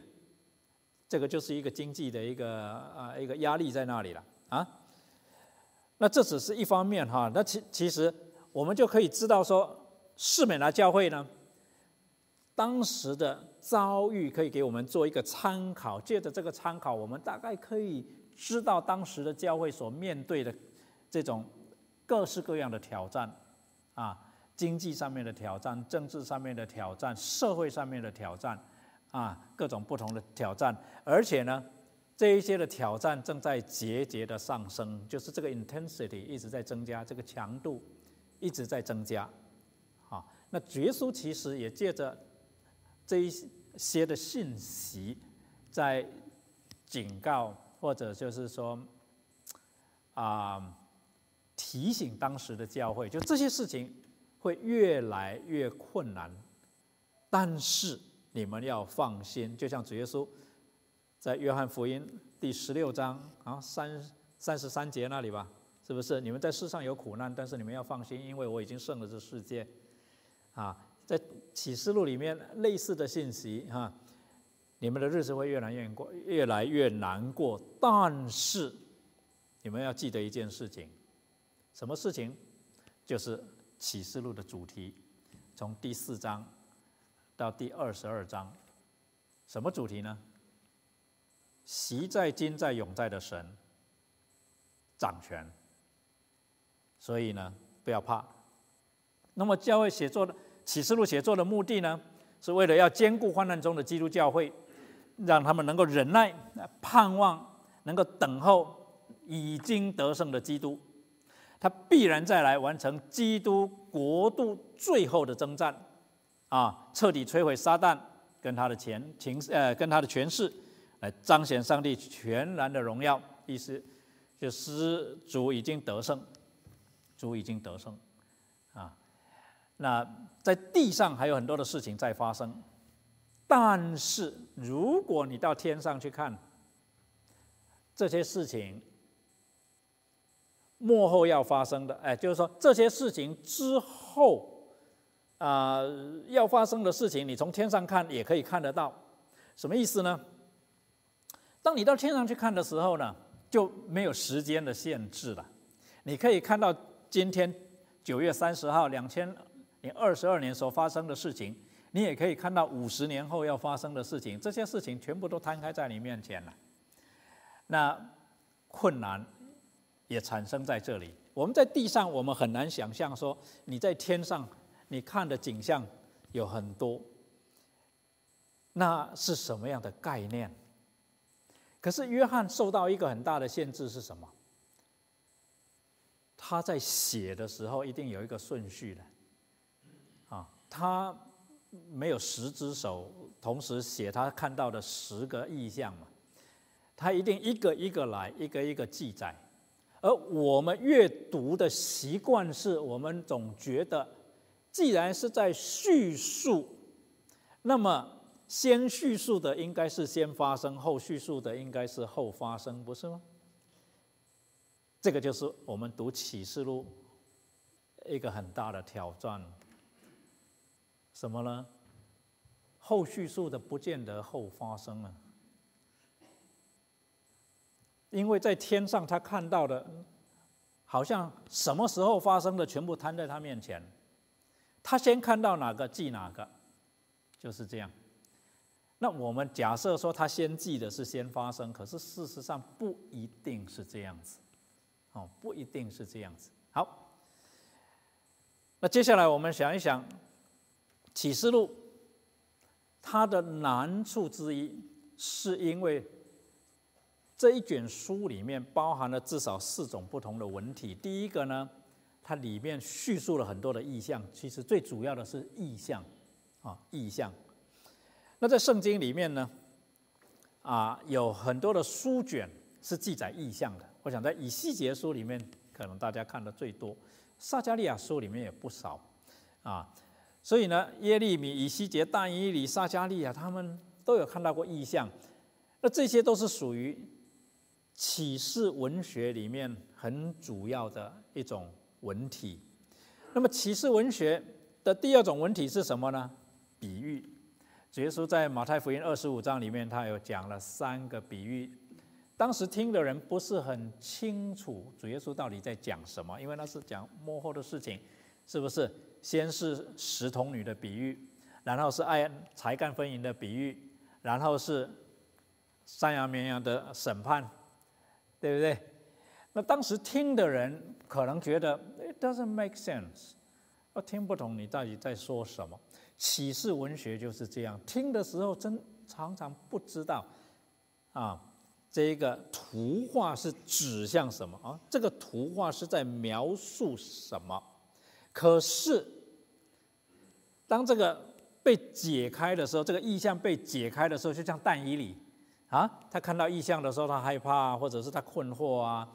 这个就是一个经济的一个啊一个压力在那里了啊。那这只是一方面哈，那其其实我们就可以知道说，士美拿教会呢，当时的遭遇可以给我们做一个参考。借着这个参考，我们大概可以知道当时的教会所面对的这种各式各样的挑战啊，经济上面的挑战、政治上面的挑战、社会上面的挑战啊，各种不同的挑战，而且呢。这一些的挑战正在节节的上升，就是这个 intensity 一直在增加，这个强度一直在增加，啊，那主耶稣其实也借着这一些的信息，在警告或者就是说啊提醒当时的教会，就这些事情会越来越困难，但是你们要放心，就像主耶稣在约翰福音第十六章啊三三十三节那里吧。是不是你们在世上有苦难，但是你们要放心，因为我已经胜了这世界。啊，在启示录里面类似的信息哈，你们的日子会越来越过，越来越难过。但是你们要记得一件事情，什么事情？就是启示录的主题，从第四章到第二十二章，什么主题呢？习在、今在、永在的神掌权。所以呢，不要怕。那么教会写作的启示录写作的目的呢，是为了要兼顾患难中的基督教会，让他们能够忍耐、盼望，能够等候已经得胜的基督，他必然再来完成基督国度最后的征战，啊，彻底摧毁撒旦跟他的前情呃跟他的权势，来彰显上帝全然的荣耀。意思就是主已经得胜。主已经得胜，啊，那在地上还有很多的事情在发生，但是如果你到天上去看，这些事情幕后要发生的，哎，就是说这些事情之后啊要发生的事情，你从天上看也可以看得到，什么意思呢？当你到天上去看的时候呢，就没有时间的限制了，你可以看到。今天九月三十号，两千零二十二年所发生的事情，你也可以看到五十年后要发生的事情。这些事情全部都摊开在你面前了。那困难也产生在这里。我们在地上，我们很难想象说你在天上你看的景象有很多，那是什么样的概念？可是约翰受到一个很大的限制是什么？他在写的时候一定有一个顺序的，啊，他没有十只手同时写他看到的十个意象嘛，他一定一个一个来，一个一个记载。而我们阅读的习惯是，我们总觉得，既然是在叙述，那么先叙述的应该是先发生，后叙述的应该是后发生，不是吗？这个就是我们读启示录一个很大的挑战，什么呢？后叙述的不见得后发生了，因为在天上他看到的，好像什么时候发生的全部摊在他面前，他先看到哪个记哪个，就是这样。那我们假设说他先记的是先发生，可是事实上不一定是这样子。哦，不一定是这样子。好，那接下来我们想一想，《启示录》它的难处之一，是因为这一卷书里面包含了至少四种不同的文体。第一个呢，它里面叙述了很多的意象，其实最主要的是意象啊，意象。那在圣经里面呢，啊，有很多的书卷是记载意象的。我想在以西结书里面，可能大家看的最多；撒加利亚书里面也不少，啊，所以呢，耶利米、以西结、但以理、撒加利亚，他们都有看到过异象。那这些都是属于启示文学里面很主要的一种文体。那么启示文学的第二种文体是什么呢？比喻。主耶稣在马太福音二十五章里面，他有讲了三个比喻。当时听的人不是很清楚主耶稣到底在讲什么，因为那是讲幕后的事情，是不是？先是石童女的比喻，然后是爱才干分银的比喻，然后是山羊绵羊的审判，对不对？那当时听的人可能觉得 it doesn't make sense，我听不懂你到底在说什么。启示文学就是这样，听的时候真常常不知道啊。这个图画是指向什么啊？这个图画是在描述什么？可是当这个被解开的时候，这个意象被解开的时候，就像但以里啊，他看到意象的时候，他害怕，或者是他困惑啊。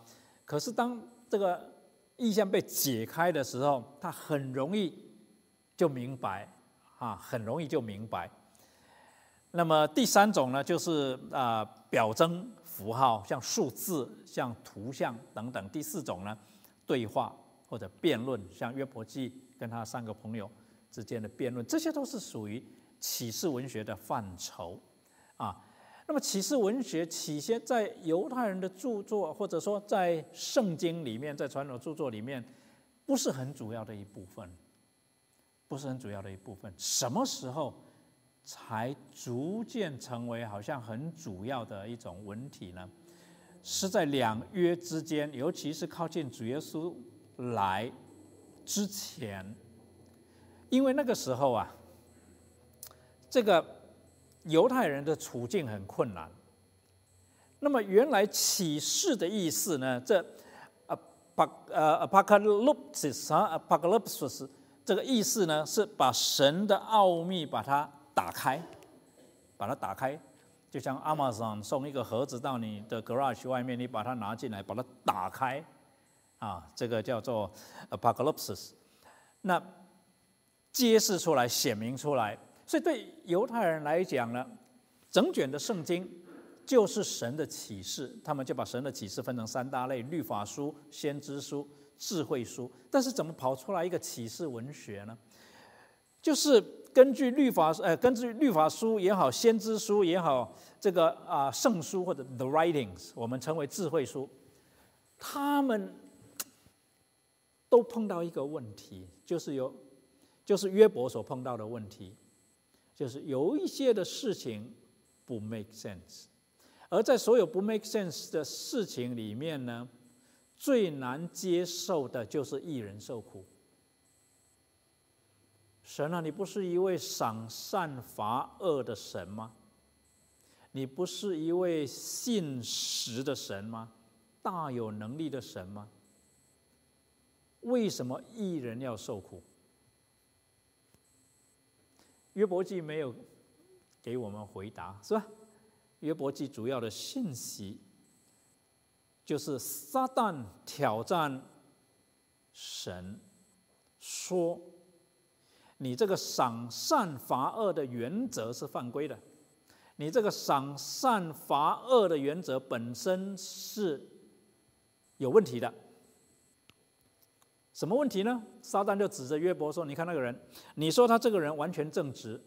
可是当这个意象被解开的时候，他很容易就明白啊，很容易就明白。那么第三种呢，就是啊表征符号，像数字、像图像等等。第四种呢，对话或者辩论，像约伯记跟他三个朋友之间的辩论，这些都是属于启示文学的范畴啊。那么启示文学起先在犹太人的著作，或者说在圣经里面，在传统著作里面，不是很主要的一部分，不是很主要的一部分。什么时候？才逐渐成为好像很主要的一种文体呢，是在两约之间，尤其是靠近主耶稣来之前，因为那个时候啊，这个犹太人的处境很困难。那么原来启示的意思呢，这啊巴呃 apocalypse 啊 apocalypse 这个意思呢，是把神的奥秘把它。打开，把它打开，就像 Amazon 送一个盒子到你的 garage 外面，你把它拿进来，把它打开，啊，这个叫做 apocalypse，那揭示出来、显明出来。所以对犹太人来讲呢，整卷的圣经就是神的启示，他们就把神的启示分成三大类：律法书、先知书、智慧书。但是怎么跑出来一个启示文学呢？就是。根据律法，呃，根据律法书也好，先知书也好，这个啊圣书或者 the writings，我们称为智慧书，他们都碰到一个问题，就是有，就是约伯所碰到的问题，就是有一些的事情不 make sense，而在所有不 make sense 的事情里面呢，最难接受的就是一人受苦。神啊，你不是一位赏善罚恶的神吗？你不是一位信实的神吗？大有能力的神吗？为什么一人要受苦？约伯记没有给我们回答，是吧？约伯记主要的信息就是撒旦挑战神，说。你这个赏善罚恶的原则是犯规的，你这个赏善罚恶的原则本身是有问题的。什么问题呢？撒旦就指着约伯说：“你看那个人，你说他这个人完全正直，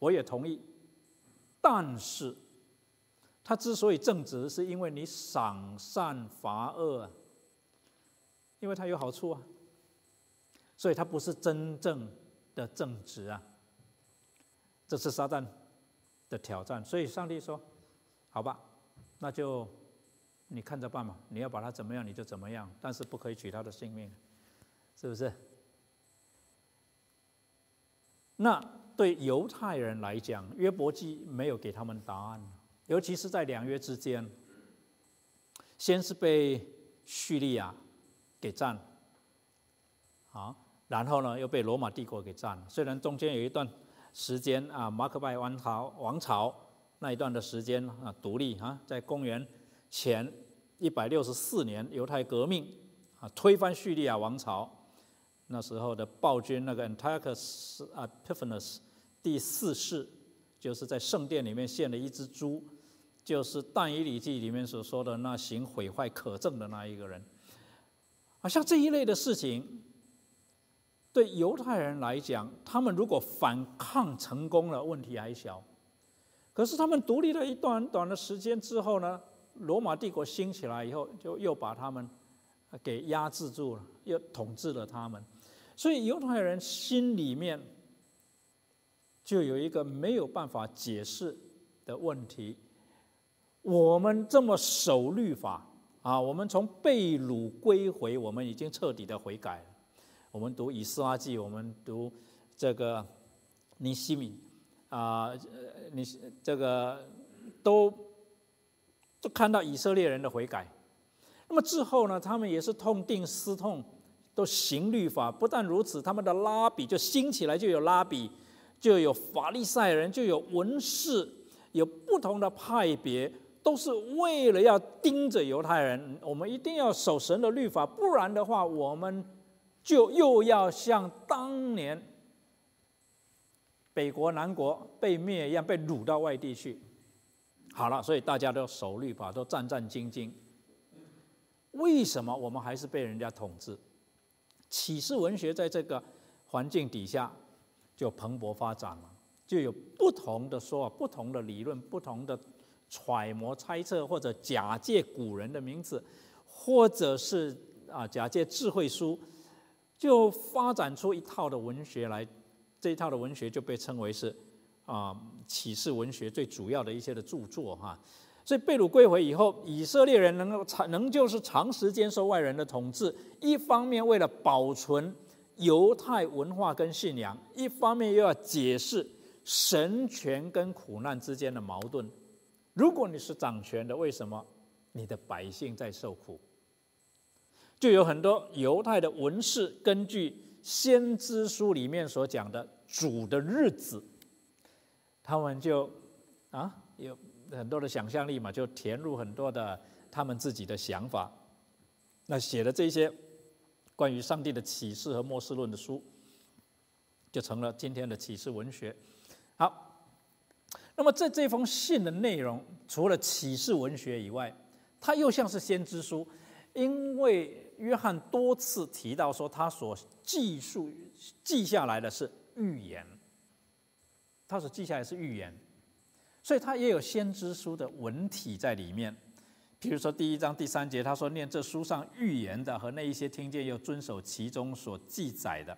我也同意。但是，他之所以正直，是因为你赏善罚恶，因为他有好处啊，所以他不是真正。”的正直啊，这是撒旦的挑战。所以上帝说：“好吧，那就你看着办吧。你要把他怎么样，你就怎么样，但是不可以取他的性命，是不是？”那对犹太人来讲，约伯记没有给他们答案，尤其是在两约之间，先是被叙利亚给占，啊。然后呢，又被罗马帝国给占了。虽然中间有一段时间啊，马可拜王朝王朝那一段的时间啊，独立啊，在公元前一百六十四年，犹太革命啊，推翻叙利亚王朝。那时候的暴君那个 Antiochus Epiphanes 第四世，就是在圣殿里面献了一只猪，就是但以理记里面所说的那行毁坏可憎的那一个人。啊，像这一类的事情。对犹太人来讲，他们如果反抗成功了，问题还小；可是他们独立了一段很短的时间之后呢，罗马帝国兴起来以后，就又把他们给压制住了，又统治了他们。所以犹太人心里面就有一个没有办法解释的问题：我们这么守律法啊，我们从被掳归回，我们已经彻底的悔改了。我们读以斯拉记，我们读这个尼西米啊，你这个都都看到以色列人的悔改。那么之后呢，他们也是痛定思痛，都行律法。不但如此，他们的拉比就兴起来，就有拉比，就有法利赛人，就有文士，有不同的派别，都是为了要盯着犹太人。我们一定要守神的律法，不然的话，我们就又要像当年北国、南国被灭一样，被掳到外地去。好了，所以大家都守律法，都战战兢兢。为什么我们还是被人家统治？启示文学在这个环境底下就蓬勃发展了，就有不同的说法、不同的理论、不同的揣摩、猜测，或者假借古人的名字，或者是啊假借智慧书，就发展出一套的文学来。这一套的文学就被称为是。啊，启示文学最主要的一些的著作哈，所以被掳归回以后，以色列人能够长，能就是长时间受外人的统治。一方面为了保存犹太文化跟信仰，一方面又要解释神权跟苦难之间的矛盾。如果你是掌权的，为什么你的百姓在受苦？就有很多犹太的文士根据先知书里面所讲的主的日子。他们就啊有很多的想象力嘛，就填入很多的他们自己的想法，那写的这些关于上帝的启示和末世论的书，就成了今天的启示文学。好，那么在这封信的内容，除了启示文学以外，它又像是先知书，因为约翰多次提到说，他所记述记下来的是预言。他所记下来是预言，所以他也有先知书的文体在里面。比如说第一章第三节，他说：“念这书上预言的和那一些听见又遵守其中所记载的，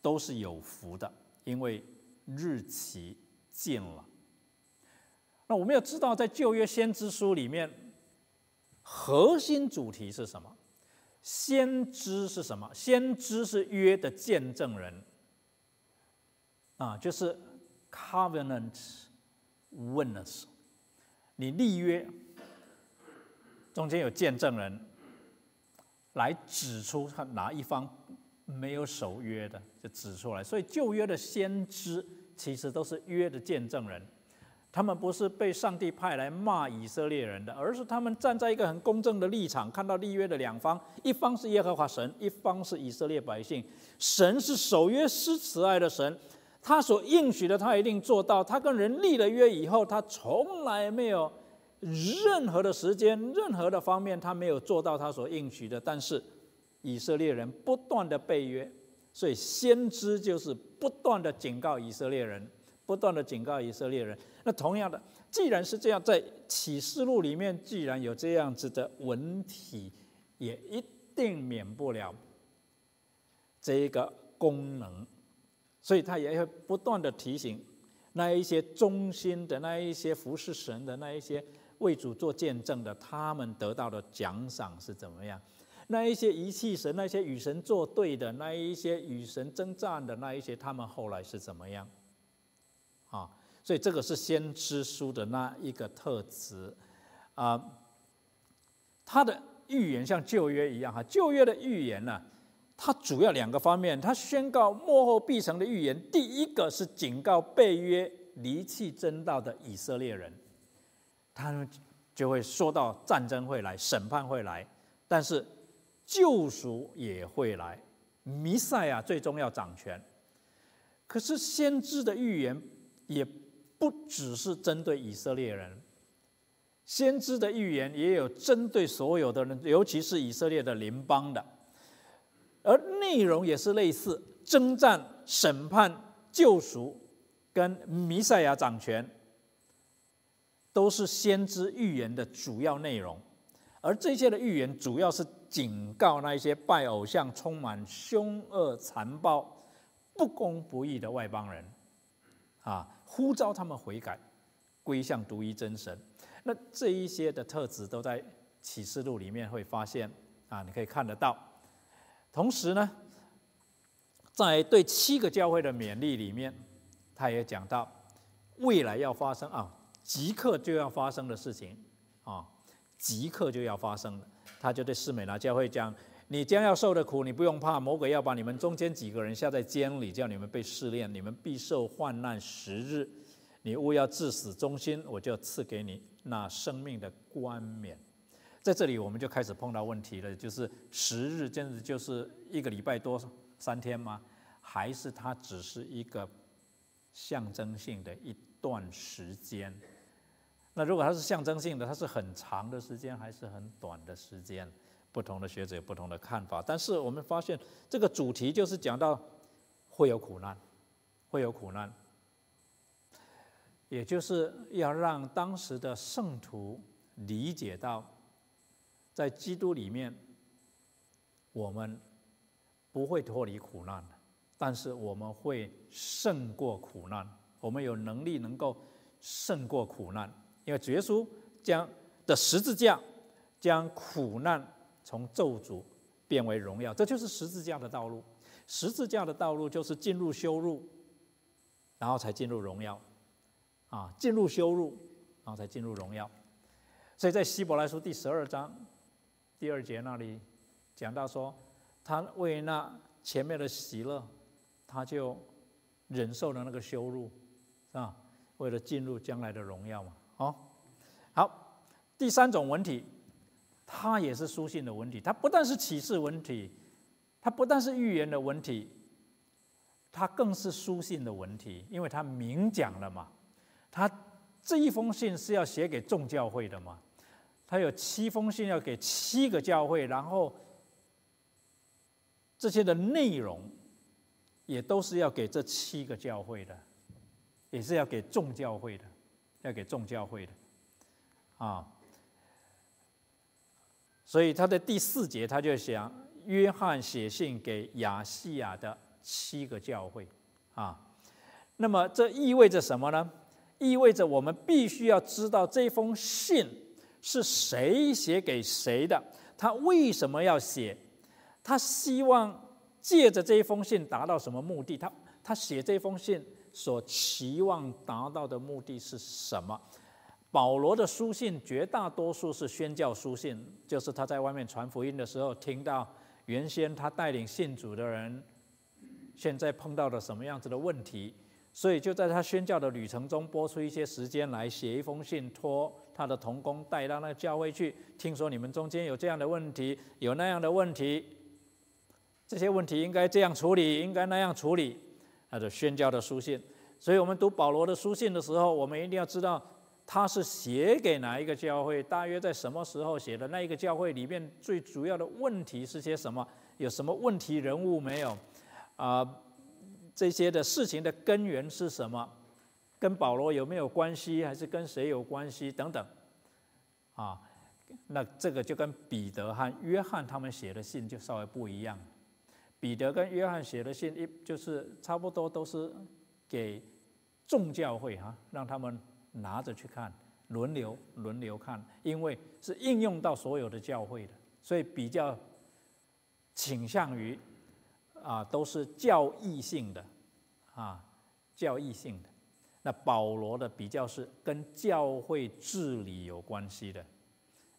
都是有福的，因为日期近了。”那我们要知道，在旧约先知书里面，核心主题是什么？先知是什么？先知是约的见证人啊，就是。Covenant witness，你立约，中间有见证人来指出他哪一方没有守约的，就指出来。所以旧约的先知其实都是约的见证人，他们不是被上帝派来骂以色列人的，而是他们站在一个很公正的立场，看到立约的两方，一方是耶和华神，一方是以色列百姓。神是守约施慈爱的神。他所应许的，他一定做到。他跟人立了约以后，他从来没有任何的时间、任何的方面，他没有做到他所应许的。但是以色列人不断的背约，所以先知就是不断的警告以色列人，不断的警告以色列人。那同样的，既然是这样，在启示录里面，既然有这样子的文体，也一定免不了这一个功能。所以他也会不断的提醒那一些忠心的、那一些服侍神的、那一些为主做见证的，他们得到的奖赏是怎么样？那一些遗弃神、那些与神作对的、那一些与神征战的那一些，他们后来是怎么样？啊，所以这个是先知书的那一个特质啊。他的预言像旧约一样哈，旧约的预言呢？它主要两个方面，它宣告幕后必成的预言。第一个是警告被约离弃真道的以色列人，他们就会说到战争会来，审判会来，但是救赎也会来，弥赛亚最终要掌权。可是先知的预言也不只是针对以色列人，先知的预言也有针对所有的人，尤其是以色列的邻邦的。而内容也是类似，征战、审判、救赎，跟弥赛亚掌权，都是先知预言的主要内容。而这些的预言，主要是警告那些拜偶像、充满凶恶、残暴、不公不义的外邦人，啊，呼召他们悔改，归向独一真神。那这一些的特质，都在启示录里面会发现，啊，你可以看得到。同时呢，在对七个教会的勉励里面，他也讲到未来要发生啊，即刻就要发生的事情啊，即刻就要发生的。他就对斯美拿教会讲：你将要受的苦，你不用怕，魔鬼要把你们中间几个人下在监里，叫你们被试炼，你们必受患难十日。你勿要至死忠心，我就赐给你那生命的冠冕。在这里，我们就开始碰到问题了，就是十日，真的就是一个礼拜多三天吗？还是它只是一个象征性的一段时间？那如果它是象征性的，它是很长的时间，还是很短的时间？不同的学者有不同的看法。但是我们发现，这个主题就是讲到会有苦难，会有苦难。也就是要让当时的圣徒理解到，在基督里面，我们不会脱离苦难，但是我们会胜过苦难，我们有能力能够胜过苦难，因为主耶稣将的十字架将苦难从咒诅变为荣耀，这就是十字架的道路。十字架的道路就是进入羞辱，然后才进入荣耀。啊，进入羞辱，然后才进入荣耀。所以在希伯来书第十二章第二节那里讲到说，他为那前面的喜乐，他就忍受了那个羞辱，是吧？为了进入将来的荣耀嘛。哦，好，第三种文体，它也是书信的文体，它不但是启示文体，它不但是预言的文体，它更是书信的文体，因为它明讲了嘛。他这一封信是要写给众教会的嘛？他有七封信要给七个教会，然后这些的内容也都是要给这七个教会的，也是要给众教会的，要给众教会的啊。所以他的第四节他就想，约翰写信给亚细亚的七个教会啊。那么这意味着什么呢？意味着我们必须要知道这封信是谁写给谁的，他为什么要写？他希望借着这一封信达到什么目的？他他写这封信所期望达到的目的是什么？保罗的书信绝大多数是宣教书信，就是他在外面传福音的时候，听到原先他带领信主的人现在碰到了什么样子的问题。所以就在他宣教的旅程中，拨出一些时间来写一封信，托他的同工带到那个教会去。听说你们中间有这样的问题，有那样的问题，这些问题应该这样处理，应该那样处理。他的宣教的书信。所以我们读保罗的书信的时候，我们一定要知道他是写给哪一个教会，大约在什么时候写的，那一个教会里面最主要的问题是些什么，有什么问题人物没有？啊。这些的事情的根源是什么？跟保罗有没有关系？还是跟谁有关系？等等，啊，那这个就跟彼得和约翰他们写的信就稍微不一样。彼得跟约翰写的信一就是差不多都是给众教会哈，让他们拿着去看，轮流轮流看，因为是应用到所有的教会的，所以比较倾向于。啊，都是教义性的，啊，教义性的。那保罗的比较是跟教会治理有关系的，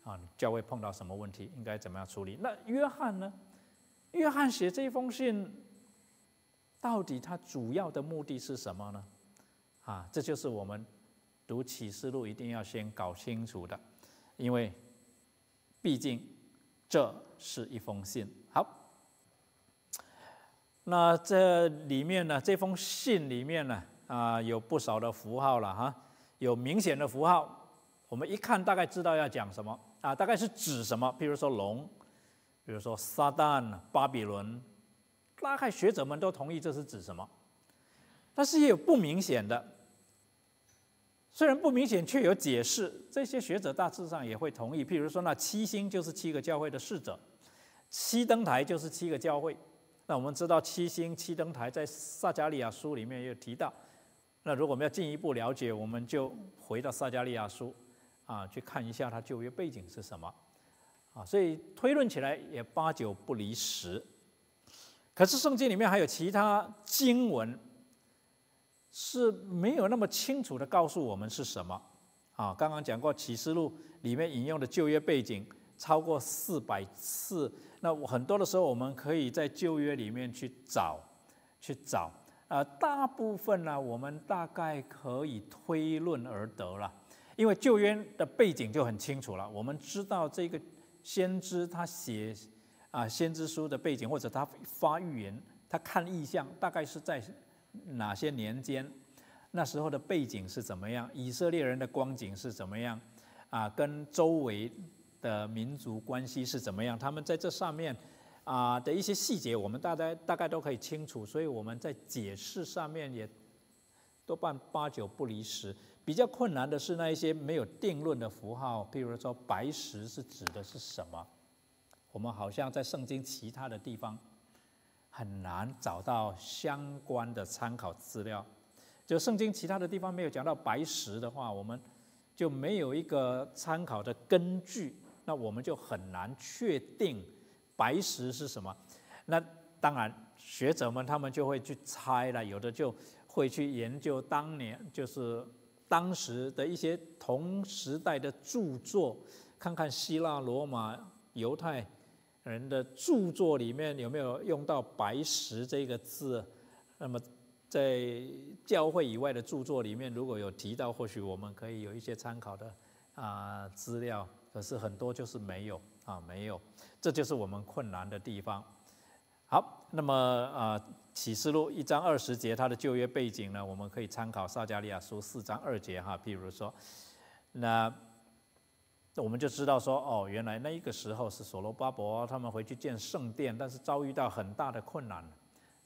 啊，教会碰到什么问题，应该怎么样处理？那约翰呢？约翰写这封信，到底他主要的目的是什么呢？啊，这就是我们读启示录一定要先搞清楚的，因为毕竟这是一封信。好。那这里面呢？这封信里面呢，啊，有不少的符号了哈，有明显的符号，我们一看大概知道要讲什么啊，大概是指什么？比如说龙，比如说撒旦、巴比伦，大概学者们都同意这是指什么，但是也有不明显的，虽然不明显，却有解释。这些学者大致上也会同意，譬如说那七星就是七个教会的侍者，七灯台就是七个教会。那我们知道七星七灯台在撒加利亚书里面也有提到。那如果我们要进一步了解，我们就回到撒加利亚书啊，去看一下它旧约背景是什么啊。所以推论起来也八九不离十。可是圣经里面还有其他经文是没有那么清楚的告诉我们是什么啊。刚刚讲过启示录里面引用的旧约背景，超过四百次。那很多的时候，我们可以在旧约里面去找，去找。呃，大部分呢，我们大概可以推论而得了，因为旧约的背景就很清楚了。我们知道这个先知他写啊先知书的背景，或者他发预言，他看意象，大概是在哪些年间？那时候的背景是怎么样？以色列人的光景是怎么样？啊，跟周围的民族关系是怎么样？他们在这上面。啊的一些细节，我们大概大概都可以清楚，所以我们在解释上面也多半八九不离十。比较困难的是那一些没有定论的符号，譬如说白石是指的是什么？我们好像在圣经其他的地方很难找到相关的参考资料。就圣经其他的地方没有讲到白石的话，我们就没有一个参考的根据，那我们就很难确定。白石是什么？那当然，学者们他们就会去猜了，有的就会去研究当年就是当时的一些同时代的著作，看看希腊、罗马、犹太人的著作里面有没有用到“白石”这个字。那么在教会以外的著作里面，如果有提到，或许我们可以有一些参考的啊资料。可是很多就是没有啊，没有。这就是我们困难的地方。好，那么啊，启示录一章二十节，它的旧约背景呢，我们可以参考撒加利亚书四章二节哈。譬如说，那我们就知道说，哦，原来那一个时候是所罗巴伯他们回去建圣殿，但是遭遇到很大的困难，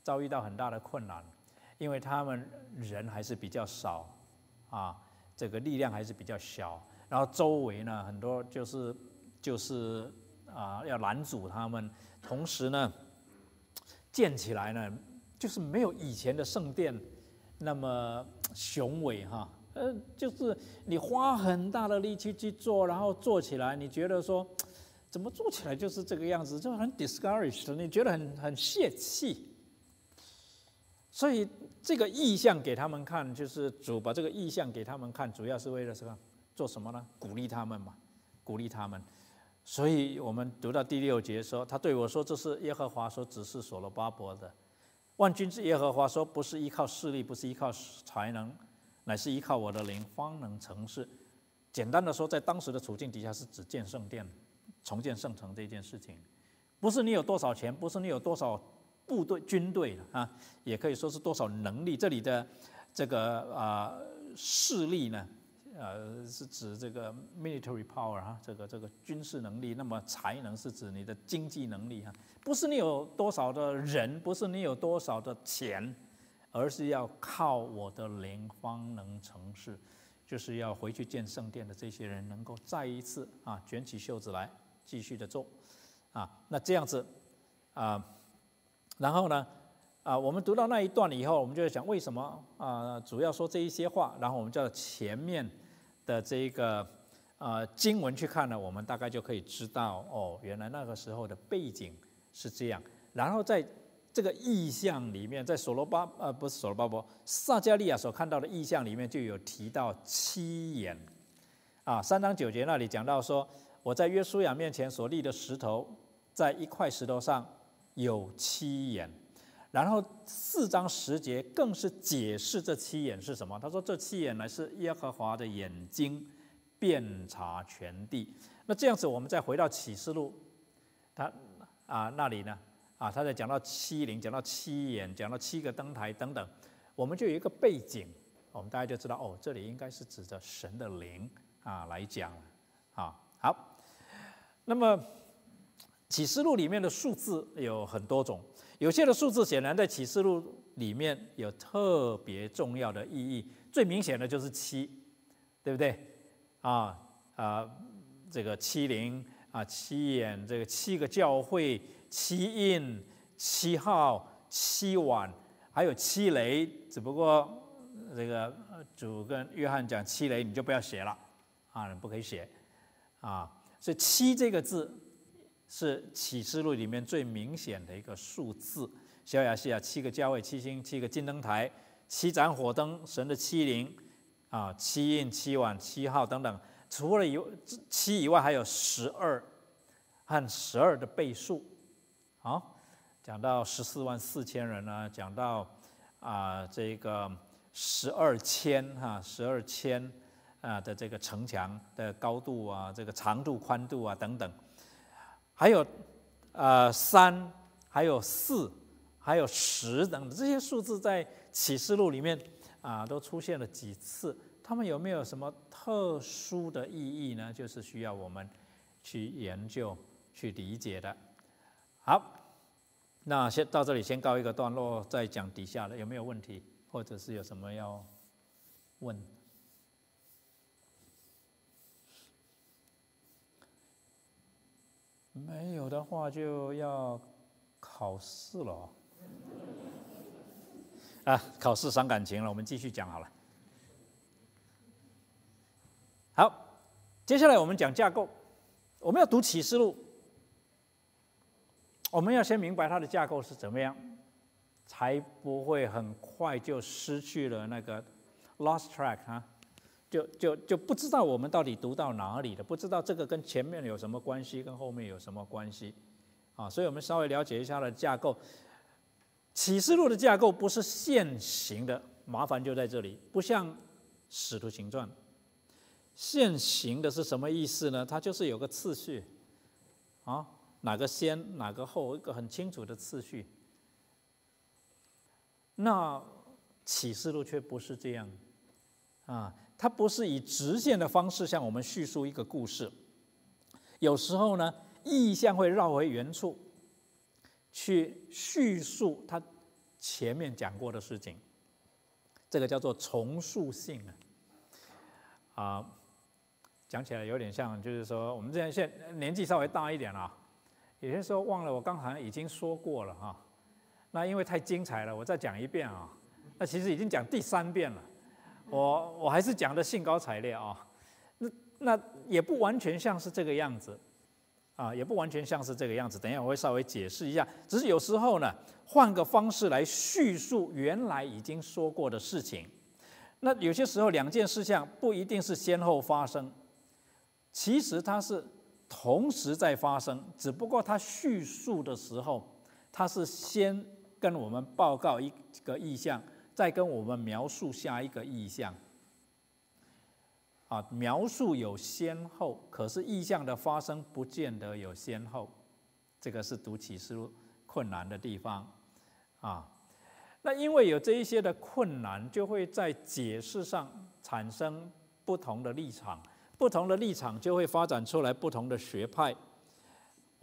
遭遇到很大的困难，因为他们人还是比较少啊，这个力量还是比较小，然后周围呢很多就是就是。啊，要拦阻他们，同时呢，建起来呢，就是没有以前的圣殿那么雄伟哈。呃，就是你花很大的力气去做，然后做起来，你觉得说，怎么做起来就是这个样子，就很 discouraged，你觉得很很泄气。所以这个意象给他们看，就是主把这个意象给他们看，主要是为了什么？做什么呢？鼓励他们嘛，鼓励他们。所以我们读到第六节说，他对我说：“这是耶和华所指示所罗巴伯的。万军之耶和华说，不是依靠势力，不是依靠才能，乃是依靠我的灵，方能成事。”简单的说，在当时的处境底下，是指建圣殿、重建圣城这件事情，不是你有多少钱，不是你有多少部队、军队啊，也可以说是多少能力。这里的这个啊势力呢？呃，是指这个 military power 哈，这个这个军事能力。那么才能是指你的经济能力哈，不是你有多少的人，不是你有多少的钱，而是要靠我的灵方能成事，就是要回去建圣殿的这些人能够再一次啊卷起袖子来继续的做啊。那这样子啊，然后呢？啊，我们读到那一段了以后，我们就在想为什么啊？主要说这一些话，然后我们叫前面的这个啊经文去看呢，我们大概就可以知道哦，原来那个时候的背景是这样。然后在这个意象里面，在所罗巴呃不是所罗巴伯撒加利亚所看到的意象里面，就有提到七眼啊，三章九节那里讲到说，我在约书亚面前所立的石头，在一块石头上有七眼。然后四章十节更是解释这七眼是什么。他说这七眼呢是耶和华的眼睛，遍察全地。那这样子，我们再回到启示录，他啊那里呢啊他在讲到七灵，讲到七眼，讲到七个灯台等等，我们就有一个背景，我们大家就知道哦，这里应该是指着神的灵啊来讲啊。好，那么启示录里面的数字有很多种。有些的数字显然在启示录里面有特别重要的意义，最明显的就是七，对不对？啊啊，这个七灵啊，七眼，这个七个教会，七印，七号，七碗，还有七雷。只不过这个主跟约翰讲七雷，你就不要写了啊，你不可以写啊。所以七这个字。是启示录里面最明显的一个数字。小亚细亚七个教位、七星、七个金灯台、七盏火灯、神的七灵啊、七印、七碗、七号等等。除了有七以外，还有十二和十二的倍数。好，讲到十四万四千人呢，讲到啊这个十二千哈，十二千啊的这个城墙的高度啊，这个长度、宽度啊等等，还有呃三，还有四，还有十等这些数字，在启示录里面啊都出现了几次。他们有没有什么特殊的意义呢？就是需要我们去研究、去理解的。好，那先到这里，先告一个段落，再讲底下的有没有问题，或者是有什么要问？没有的话，就要考试了。啊，考试伤感情了，我们继续讲好了。好，接下来我们讲架构。我们要读启示录，我们要先明白它的架构是怎么样，才不会很快就失去了那个 lost track 啊，就就就不知道我们到底读到哪里了，不知道这个跟前面有什么关系，跟后面有什么关系啊？所以我们稍微了解一下它的架构。启示录的架构不是现行的，麻烦就在这里，不像使徒行传。现行的是什么意思呢？它就是有个次序，啊，哪个先哪个后，一个很清楚的次序。那启示录却不是这样，啊，它不是以直线的方式向我们叙述一个故事，有时候呢，意象会绕回原处，去叙述它前面讲过的事情，这个叫做重塑性啊，啊。讲起来有点像，就是说我们这样现年纪稍微大一点了，有些时候忘了我刚好像已经说过了哈。那因为太精彩了，我再讲一遍啊。那其实已经讲第三遍了，我我还是讲的兴高采烈啊。那那也不完全像是这个样子啊，也不完全像是这个样子。等一下我会稍微解释一下，只是有时候呢，换个方式来叙述原来已经说过的事情。那有些时候两件事项不一定是先后发生。其实它是同时在发生，只不过它叙述的时候，它是先跟我们报告一个意向，再跟我们描述下一个意象。啊，描述有先后，可是意象的发生不见得有先后，这个是读启示录困难的地方。啊，那因为有这一些的困难，就会在解释上产生不同的立场。不同的立场就会发展出来不同的学派。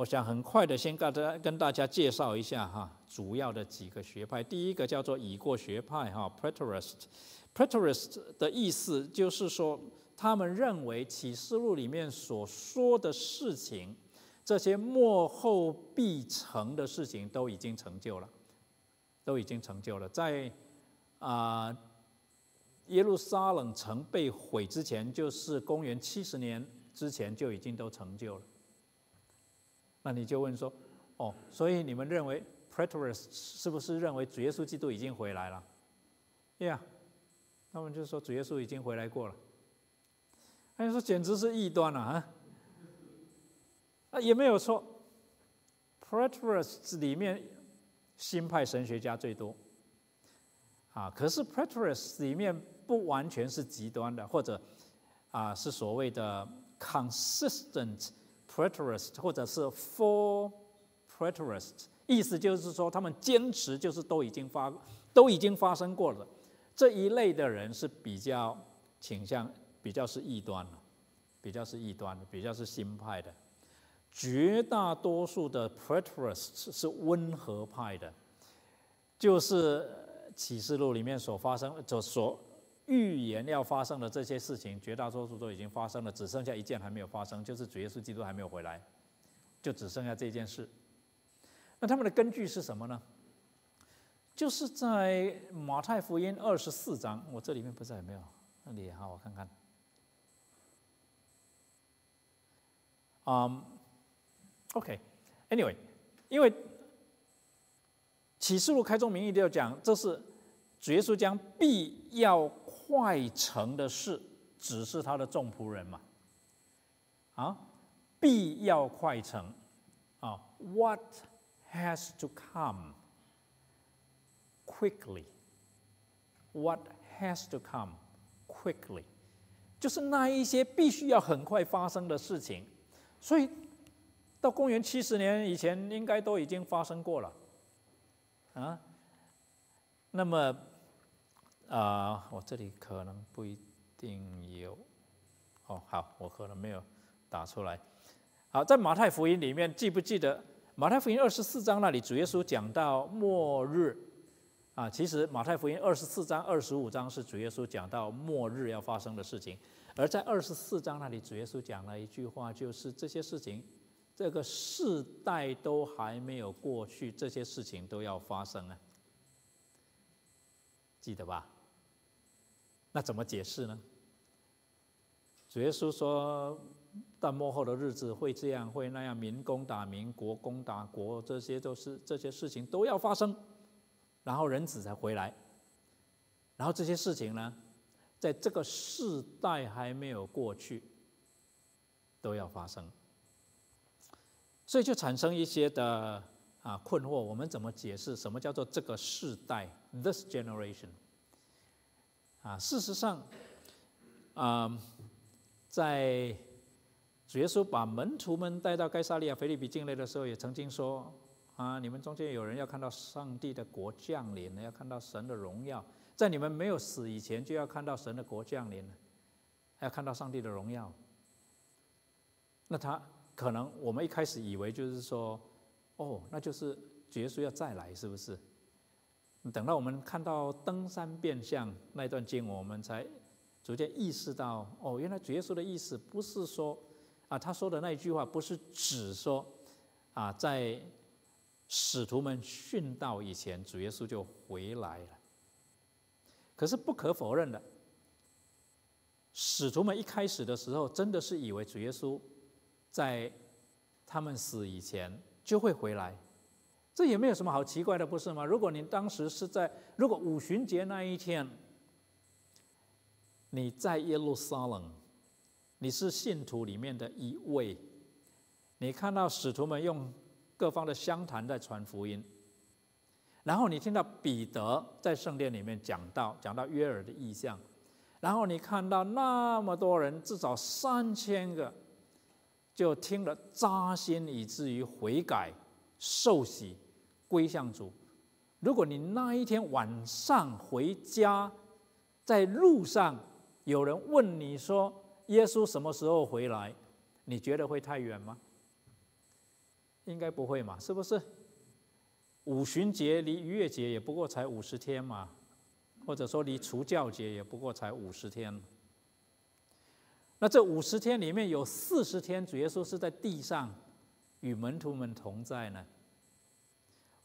我想很快的先跟大家跟大家介绍一下哈，主要的几个学派。第一个叫做已过学派哈，Preterist。Preterist 的意思就是说，他们认为启示录里面所说的事情，这些幕后必成的事情都已经成就了，都已经成就了。在啊。耶路撒冷城被毁之前，就是公元七十年之前就已经都成就了。那你就问说：“哦，所以你们认为 p r e t o r i s 是不是认为主耶稣基督已经回来了？”对呀，他们就说主耶稣已经回来过了。他就说简直是异端了啊！啊，也没有错。p r e t o r i s 里面新派神学家最多啊，可是 Preterists 里面。不完全是极端的，或者啊是所谓的 consistent preterist，或者是 for preterist，意思就是说他们坚持就是都已经发都已经发生过了。这一类的人是比较倾向比较是异端的，比较是异端的，比较是新派的。绝大多数的 preterists 是温和派的，就是启示录里面所发生所所。预言要发生的这些事情，绝大多数都已经发生了，只剩下一件还没有发生，就是主耶稣基督还没有回来，就只剩下这件事。那他们的根据是什么呢？就是在马太福音二十四章，我这里面不知道有没有，那里好，我看看。嗯，OK，Anyway，因为启示录开宗明义就讲，这是主耶稣将必要。快成的事，只是他的众仆人嘛？啊，必要快成，啊，What has to come quickly? What has to come quickly? 就是那一些必须要很快发生的事情，所以到公元七十年以前，应该都已经发生过了，啊。那么，啊，我这里可能不一定有，哦，好，我可能没有打出来。好，在马太福音里面，记不记得马太福音二十四章那里，主耶稣讲到末日，啊，其实马太福音二十四章、二十五章是主耶稣讲到末日要发生的事情，而在二十四章那里，主耶稣讲了一句话，就是这些事情，这个世代都还没有过去，这些事情都要发生啊。记得吧？那怎么解释呢？主耶稣说，到末后的日子会这样，会那样，民攻打民，国攻打国，这些都是这些事情都要发生，然后人子才回来。然后这些事情呢，在这个世代还没有过去，都要发生，所以就产生一些的。啊，困惑，我们怎么解释什么叫做这个世代？This generation。啊，事实上，啊，在主耶稣把门徒们带到该萨利亚腓利比境内的时候，也曾经说：啊，你们中间有人要看到上帝的国降临，要看到神的荣耀，在你们没有死以前，就要看到神的国降临，还要看到上帝的荣耀。那他可能我们一开始以为就是说。哦，那就是耶稣要再来，是不是？等到我们看到登山变相那段经文，我们才逐渐意识到，哦，原来主耶稣的意思不是说，啊，他说的那一句话不是只说，啊，在使徒们殉道以前，主耶稣就回来了。可是不可否认的，使徒们一开始的时候，真的是以为主耶稣在他们死以前。就会回来，这也没有什么好奇怪的，不是吗？如果你当时是在，如果五旬节那一天，你在耶路撒冷，你是信徒里面的一位，你看到使徒们用各方的香坛在传福音，然后你听到彼得在圣殿里面讲到讲到约尔的意象，然后你看到那么多人，至少三千个。就听了扎心，以至于悔改、受洗、归向主。如果你那一天晚上回家，在路上有人问你说：“耶稣什么时候回来？”你觉得会太远吗？应该不会嘛，是不是？五旬节离逾越节也不过才五十天嘛，或者说离除教节也不过才五十天。那这五十天里面有四十天，主耶稣是在地上与门徒们同在呢。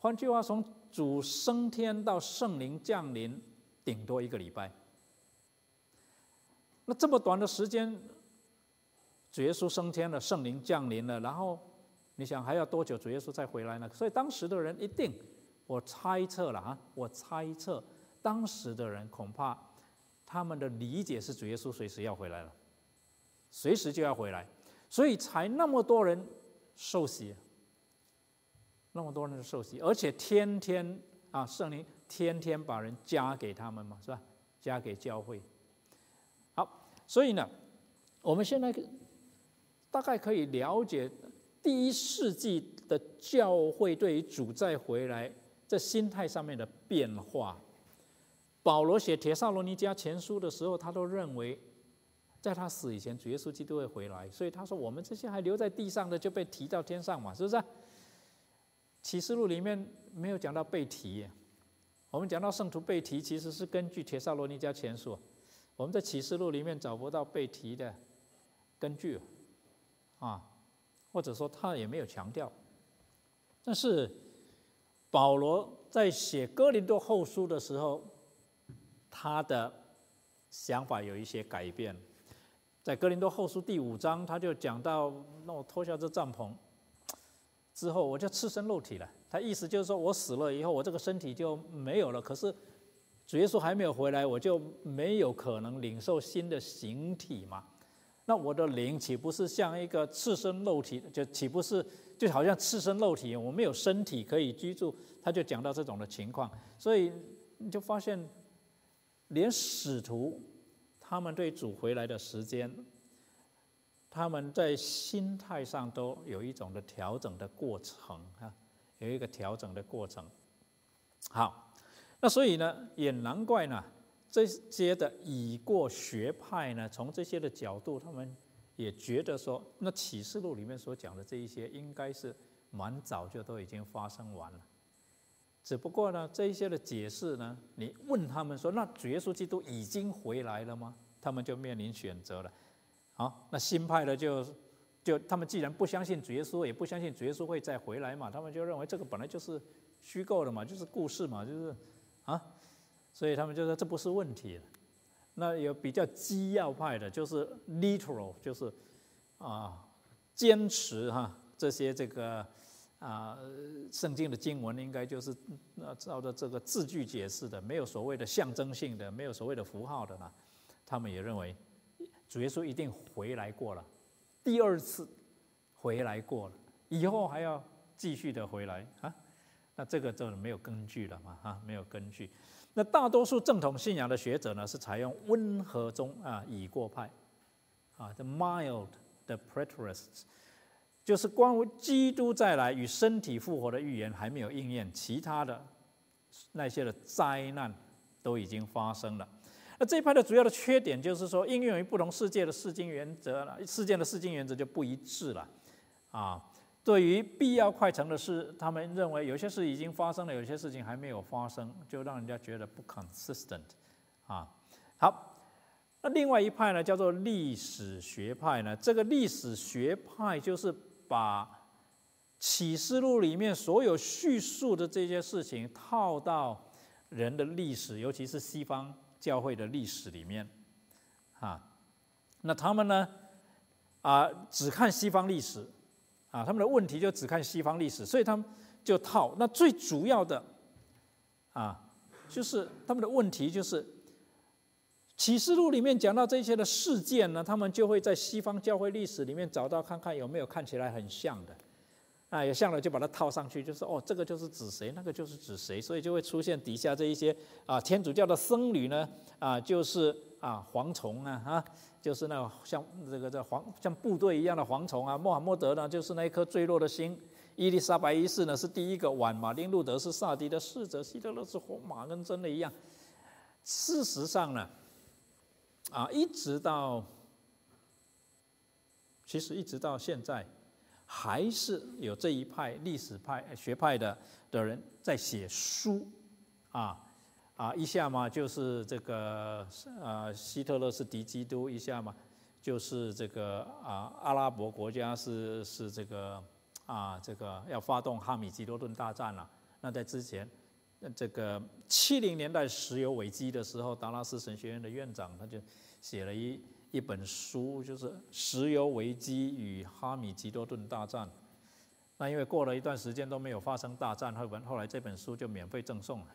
换句话，从主升天到圣灵降临，顶多一个礼拜。那这么短的时间，主耶稣升天了，圣灵降临了，然后你想还要多久主耶稣再回来呢？所以当时的人一定，我猜测了啊，我猜测当时的人恐怕他们的理解是主耶稣随时要回来了。随时就要回来，所以才那么多人受洗，那么多人的受洗，而且天天啊，圣灵天天把人加给他们嘛，是吧？加给教会。好，所以呢，我们现在大概可以了解第一世纪的教会对于主再回来这心态上面的变化。保罗写《铁萨罗尼迦前书》的时候，他都认为。在他死以前，主耶稣基督会回来，所以他说：“我们这些还留在地上的，就被提到天上嘛，是不是？”启示录里面没有讲到被提，我们讲到圣徒被提，其实是根据铁萨罗尼迦前书，我们在启示录里面找不到被提的根据，啊，或者说他也没有强调。但是保罗在写哥林多后书的时候，他的想法有一些改变。在哥林多后书第五章，他就讲到：那我脱下这帐篷之后，我就赤身露体了。他意思就是说我死了以后，我这个身体就没有了。可是主耶稣还没有回来，我就没有可能领受新的形体嘛。那我的灵岂不是像一个赤身肉体？就岂不是就好像赤身肉体？我没有身体可以居住。他就讲到这种的情况，所以你就发现，连使徒他们对主回来的时间，他们在心态上都有一种的调整的过程啊，有一个调整的过程。好，那所以呢，也难怪呢。这些的已过学派呢，从这些的角度，他们也觉得说，那启示录里面所讲的这一些，应该是蛮早就都已经发生完了。只不过呢，这一些的解释呢，你问他们说，那主耶稣基督已经回来了吗？他们就面临选择了。好，那新派的就就他们既然不相信主耶稣，也不相信主耶稣会再回来嘛，他们就认为这个本来就是虚构的嘛，就是故事嘛，就是啊。所以他们就说这不是问题。那有比较基要派的，就是 literal，就是啊，坚持哈这些这个啊圣经的经文应该就是那照着这个字句解释的，没有所谓的象征性的，没有所谓的符号的呢。他们也认为主耶稣一定回来过了，第二次回来过了，以后还要继续的回来啊。那这个就没有根据了嘛哈，没有根据。那大多数正统信仰的学者呢，是采用温和中啊已过派，啊，the mild the preterists，就是关于基督再来与身体复活的预言还没有应验，其他的那些的灾难都已经发生了。那这一派的主要的缺点就是说，应用于不同世界的世经原则了，事件的世经原则就不一致了，啊。对于必要快成的事，他们认为有些事已经发生了，有些事情还没有发生，就让人家觉得不 consistent，啊，好，那另外一派呢，叫做历史学派呢，这个历史学派就是把启示录里面所有叙述的这些事情套到人的历史，尤其是西方教会的历史里面，啊，那他们呢，啊，只看西方历史。啊，他们的问题就只看西方历史，所以他们就套。那最主要的，啊，就是他们的问题就是启示录里面讲到这些的事件呢，他们就会在西方教会历史里面找到看看有没有看起来很像的，啊，有像的就把它套上去，就是哦，这个就是指谁，那个就是指谁，所以就会出现底下这一些啊，天主教的僧侣呢，啊，就是啊，蝗虫啊，啊。就是那像这个这蝗像部队一样的蝗虫啊，穆罕默德呢就是那一颗坠落的星，伊丽莎白一世呢是第一个晚，马丁路德是萨迪的侍者，希特勒是红马，跟真的一样。事实上呢，啊，一直到其实一直到现在，还是有这一派历史派学派的的人在写书，啊。啊，一下嘛就是这个啊，希特勒是敌基督；一下嘛就是这个啊，阿拉伯国家是是这个啊，这个要发动哈米吉多顿大战了。那在之前，这个七零年代石油危机的时候，达拉斯神学院的院长他就写了一一本书，就是《石油危机与哈米吉多顿大战》。那因为过了一段时间都没有发生大战，后本后来这本书就免费赠送了。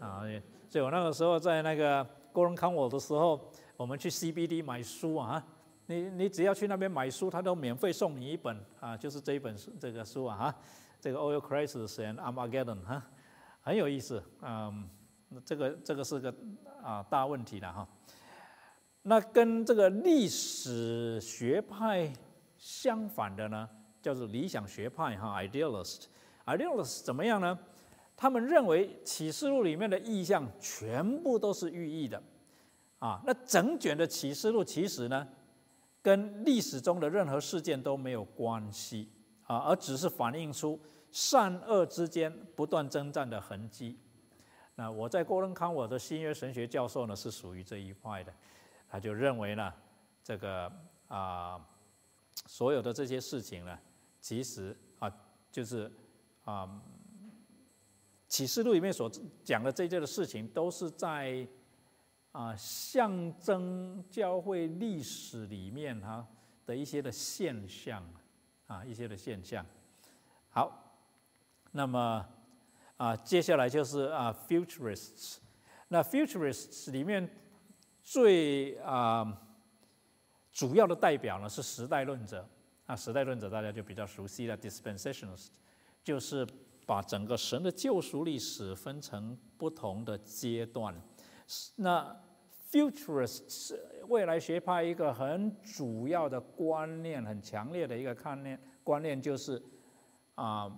啊，所以我那个时候在那个工人康我的时候，我们去 CBD 买书啊，你你只要去那边买书，他都免费送你一本啊，就是这一本书这个书啊哈，这个 Oil Crisis and Armageddon 哈，很有意思，嗯，这个这个是个啊大问题了哈。那跟这个历史学派相反的呢，叫做理想学派哈，Idealist，Idealist 怎么样呢？他们认为启示录里面的意象全部都是寓意的，啊，那整卷的启示录其实呢，跟历史中的任何事件都没有关系啊，而只是反映出善恶之间不断征战的痕迹。那我在郭伦康，我的新约神学教授呢是属于这一派的，他就认为呢，这个啊，所有的这些事情呢，其实啊，就是啊。启示录里面所讲的这些的事情，都是在啊象征教会历史里面哈的一些的现象啊一些的现象。好，那么啊接下来就是啊 futurists，那 futurists 里面最啊主要的代表呢是时代论者啊，时代论者大家就比较熟悉了，dispensationalist，就是把整个神的救赎历史分成不同的阶段。那 futurists 未来学派一个很主要的观念，很强烈的一个观念，观念就是啊，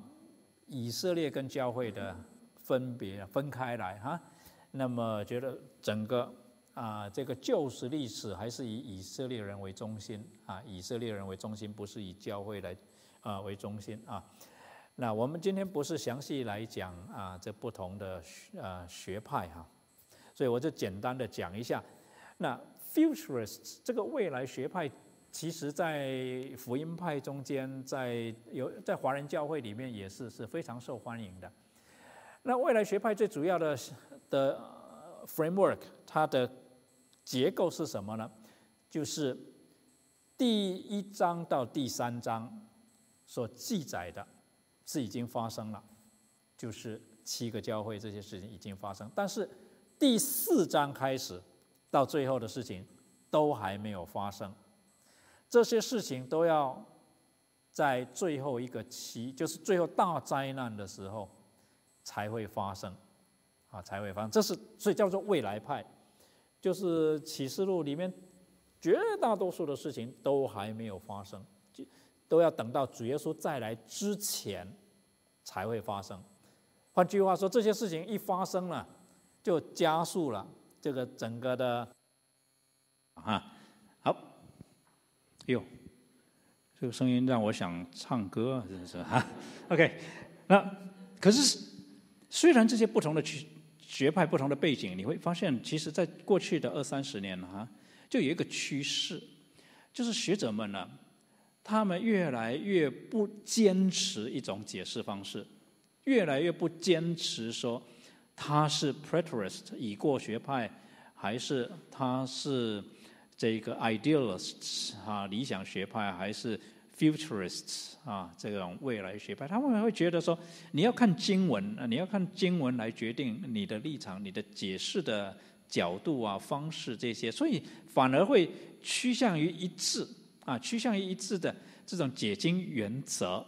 以色列跟教会的分别分开来哈。那么觉得整个啊这个旧时历史还是以以色列人为中心啊，以色列人为中心，不是以教会来啊为中心啊。那我们今天不是详细来讲啊这不同的呃学派哈。所以我就简单的讲一下，那 Futurists 这个未来学派，其实在福音派中间，在有在华人教会里面也是是非常受欢迎的。那未来学派最主要的的 framework，它的结构是什么呢？就是第一章到第三章所记载的是已经发生了，就是七个教会这些事情已经发生，但是。第四章开始到最后的事情都还没有发生，这些事情都要在最后一个期，就是最后大灾难的时候才会发生，啊，才会发生。这是所以叫做未来派，就是启示录里面绝大多数的事情都还没有发生，就都要等到主耶稣再来之前才会发生。换句话说，这些事情一发生了。就加速了这个整个的啊，好，哟，这个声音让我想唱歌，真是哈。OK，那可是虽然这些不同的学学派、不同的背景，你会发现，其实在过去的二三十年哈，就有一个趋势，就是学者们呢，他们越来越不坚持一种解释方式，越来越不坚持说。他是 preterist 已过学派，还是他是这个 idealists（ 啊理想学派，还是 futurists 啊这种未来学派？他们会觉得说，你要看经文啊，你要看经文来决定你的立场、你的解释的角度啊方式这些，所以反而会趋向于一致啊，趋向于一致的这种解经原则，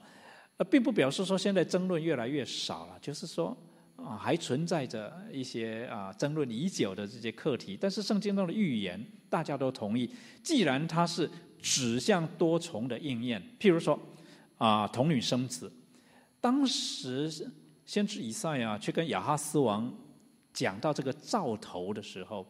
呃，并不表示说现在争论越来越少了，就是说。啊，还存在着一些啊争论已久的这些课题，但是圣经中的预言大家都同意，既然它是指向多重的应验，譬如说啊童女生子，当时先知以赛亚去跟亚哈斯王讲到这个兆头的时候，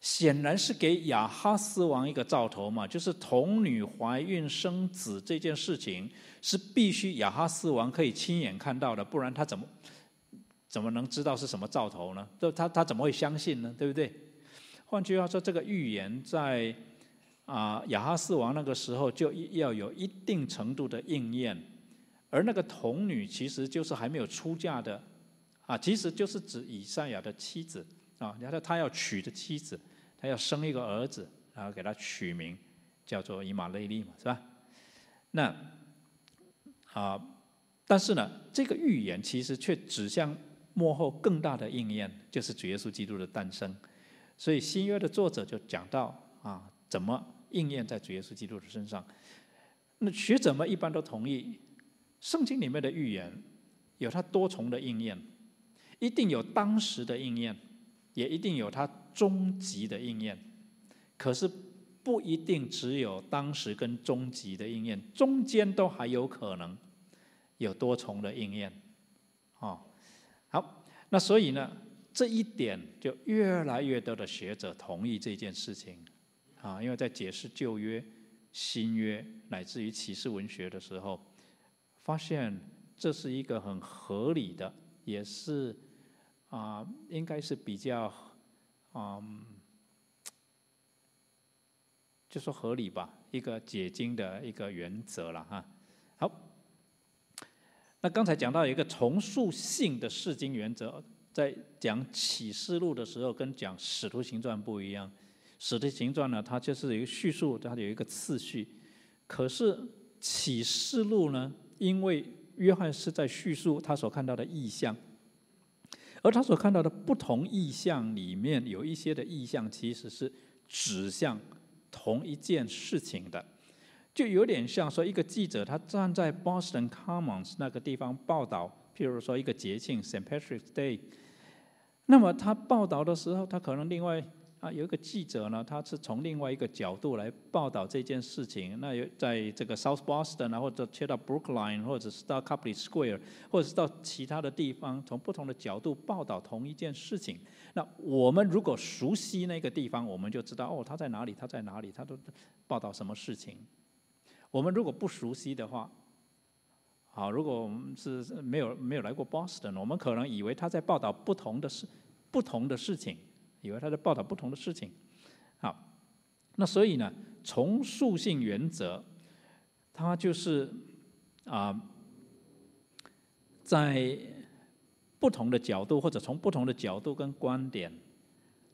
显然是给亚哈斯王一个兆头嘛，就是童女怀孕生子这件事情是必须亚哈斯王可以亲眼看到的，不然他怎么？怎么能知道是什么兆头呢？都他他怎么会相信呢？对不对？换句话说，这个预言在啊亚哈斯王那个时候就要有一定程度的应验，而那个童女其实就是还没有出嫁的啊，其实就是指以赛亚的妻子啊。然后他要娶的妻子，他要生一个儿子，然后给他取名叫做以马内利嘛，是吧？那啊，但是呢，这个预言其实却指向。幕后更大的应验就是主耶稣基督的诞生，所以新约的作者就讲到啊，怎么应验在主耶稣基督的身上。那学者们一般都同意，圣经里面的预言有它多重的应验，一定有当时的应验，也一定有它终极的应验。可是不一定只有当时跟终极的应验，中间都还有可能有多重的应验，啊。好，那所以呢，这一点就越来越多的学者同意这件事情，啊，因为在解释旧约、新约乃至于启示文学的时候，发现这是一个很合理的，也是啊，应该是比较嗯，就说合理吧，一个解经的一个原则了哈。好。那刚才讲到一个重塑性的释经原则，在讲启示录的时候，跟讲使徒行传不一样。使徒行传呢，它就是一个叙述，它有一个次序。可是启示录呢，因为约翰是在叙述他所看到的意象，而他所看到的不同意象里面，有一些的意象其实是指向同一件事情的，就有点像说一个记者他站在 Boston Commons 那个地方报道，譬如说一个节庆 St. Patrick's Day，那么他报道的时候，他可能另外。啊，有一个记者呢，他是从另外一个角度来报道这件事情。那有在这个 South Boston 啊，或者切到 Brookline，或者是到 Capitol Square，或者是到其他的地方，从不同的角度报道同一件事情。那我们如果熟悉那个地方，我们就知道哦，他在哪里，他在哪里，他都报道什么事情。我们如果不熟悉的话，好，如果我们是没有没有来过 Boston，我们可能以为他在报道不同的事，不同的事情。以为他在报道不同的事情，好，那所以呢，从属性原则，它就是啊，在不同的角度或者从不同的角度跟观点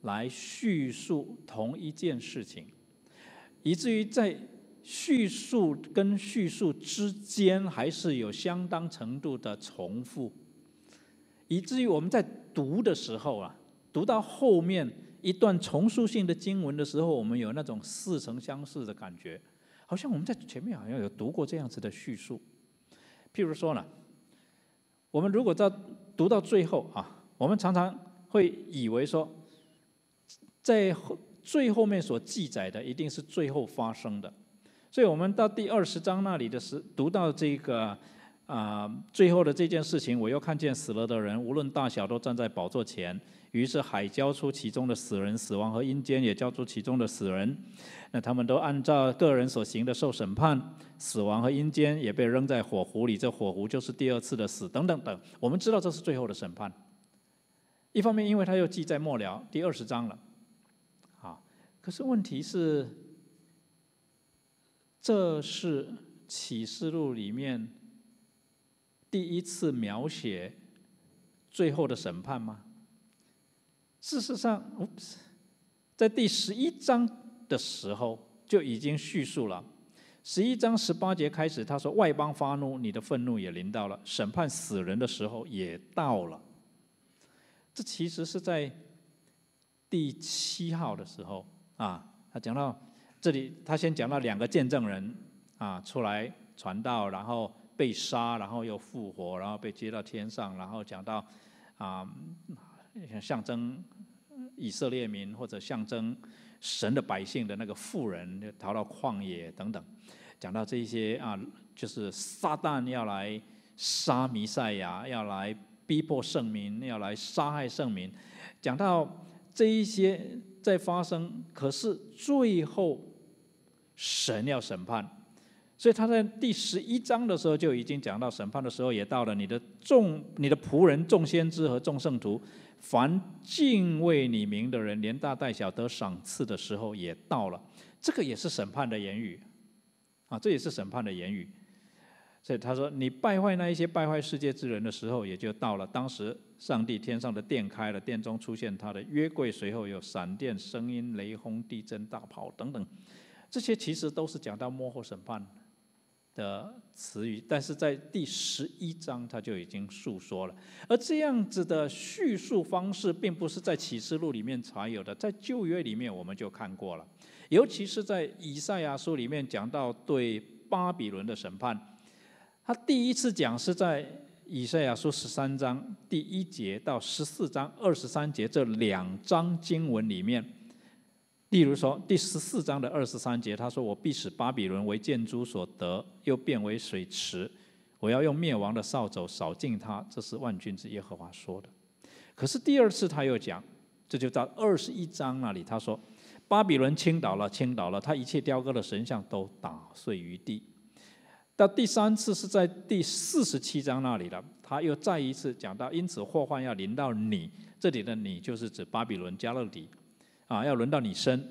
来叙述同一件事情，以至于在叙述跟叙述之间还是有相当程度的重复，以至于我们在读的时候啊。读到后面一段重塑性的经文的时候，我们有那种似曾相识的感觉，好像我们在前面好像有读过这样子的叙述。譬如说呢，我们如果到读到最后啊，我们常常会以为说，在最后面所记载的一定是最后发生的，所以我们到第二十章那里的时，读到这个啊最后的这件事情，我又看见死了的人，无论大小，都站在宝座前。于是海交出其中的死人，死亡和阴间也交出其中的死人。那他们都按照个人所行的受审判，死亡和阴间也被扔在火湖里。这火湖就是第二次的死，等等等。我们知道这是最后的审判。一方面，因为他又记在末了第二十章了，啊，可是问题是，这是启示录里面第一次描写最后的审判吗？事实上，在第十一章的时候就已经叙述了。十一章十八节开始，他说：“外邦发怒，你的愤怒也临到了；审判死人的时候也到了。”这其实是在第七号的时候啊，他讲到这里，他先讲到两个见证人啊出来传道，然后被杀，然后又复活，然后被接到天上，然后讲到啊。象征以色列民或者象征神的百姓的那个妇人逃到旷野等等，讲到这一些啊，就是撒旦要来杀弥赛亚，要来逼迫圣民，要来杀害圣民，讲到这一些在发生，可是最后神要审判，所以他在第十一章的时候就已经讲到审判的时候也到了，你的众、你的仆人、众先知和众圣徒。凡敬畏你名的人，连大带小得赏赐的时候也到了。这个也是审判的言语，啊，这也是审判的言语。所以他说：“你败坏那一些败坏世界之人的时候，也就到了。当时上帝天上的殿开了，殿中出现他的约柜，随后有闪电、声音、雷轰、地震、大炮等等。这些其实都是讲到幕后审判。”的词语，但是在第十一章他就已经述说了，而这样子的叙述方式，并不是在启示录里面才有的，在旧约里面我们就看过了，尤其是在以赛亚书里面讲到对巴比伦的审判，他第一次讲是在以赛亚书十三章第一节到十四章二十三节这两章经文里面。例如说，第十四章的二十三节，他说：“我必使巴比伦为建筑所得，又变为水池。我要用灭亡的扫帚扫尽它。”这是万军之耶和华说的。可是第二次他又讲，这就到二十一章那里，他说：“巴比伦倾倒了，倾倒了，他一切雕刻的神像都打碎于地。”到第三次是在第四十七章那里了，他又再一次讲到，因此祸患要临到你。这里的你就是指巴比伦加勒底。啊，要轮到你身，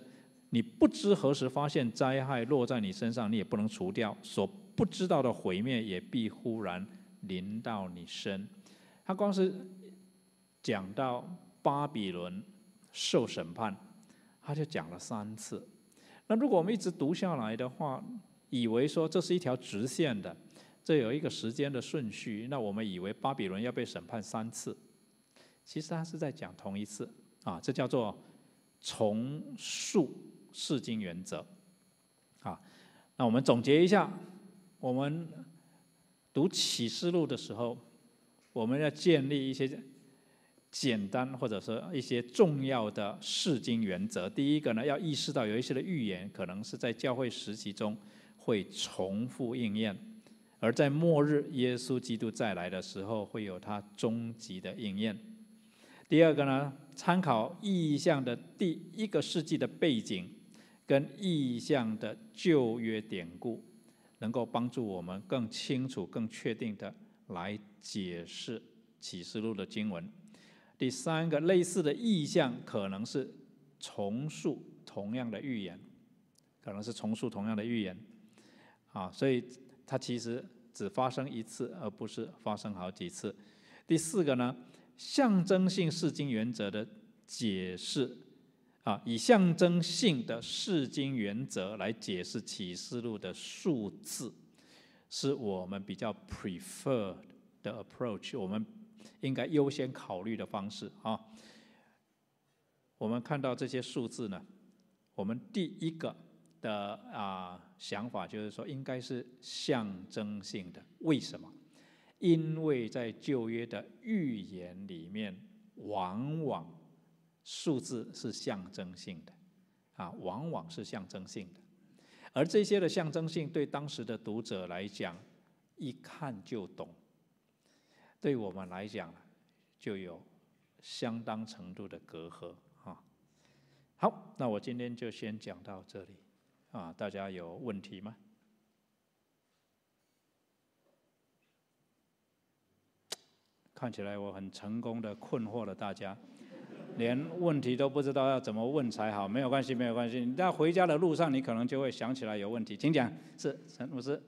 你不知何时发现灾害落在你身上，你也不能除掉。所不知道的毁灭也必忽然临到你身。他光是讲到巴比伦受审判，他就讲了三次。那如果我们一直读下来的话，以为说这是一条直线的，这有一个时间的顺序，那我们以为巴比伦要被审判三次，其实他是在讲同一次啊，这叫做。重塑释经原则啊，那我们总结一下，我们读启示录的时候，我们要建立一些简单或者说一些重要的释经原则。第一个呢，要意识到有一些的预言可能是在教会时期中会重复应验，而在末日耶稣基督再来的时候，会有他终极的应验。第二个呢，参考意象的第一个世纪的背景，跟意象的旧约典故，能够帮助我们更清楚、更确定的来解释启示录的经文。第三个，类似的意象可能是重述同样的预言，可能是重述同样的预言，啊，所以它其实只发生一次，而不是发生好几次。第四个呢？象征性释经原则的解释，啊，以象征性的释经原则来解释启示录的数字，是我们比较 prefer 的 approach，我们应该优先考虑的方式啊。我们看到这些数字呢，我们第一个的啊想法就是说，应该是象征性的。为什么？因为在旧约的预言里面，往往数字是象征性的，啊，往往是象征性的，而这些的象征性对当时的读者来讲，一看就懂；对我们来讲，就有相当程度的隔阂啊。好，那我今天就先讲到这里，啊，大家有问题吗？看起来我很成功的困惑了大家，连问题都不知道要怎么问才好。没有关系，没有关系。你在回家的路上，你可能就会想起来有问题。请讲，是陈牧师。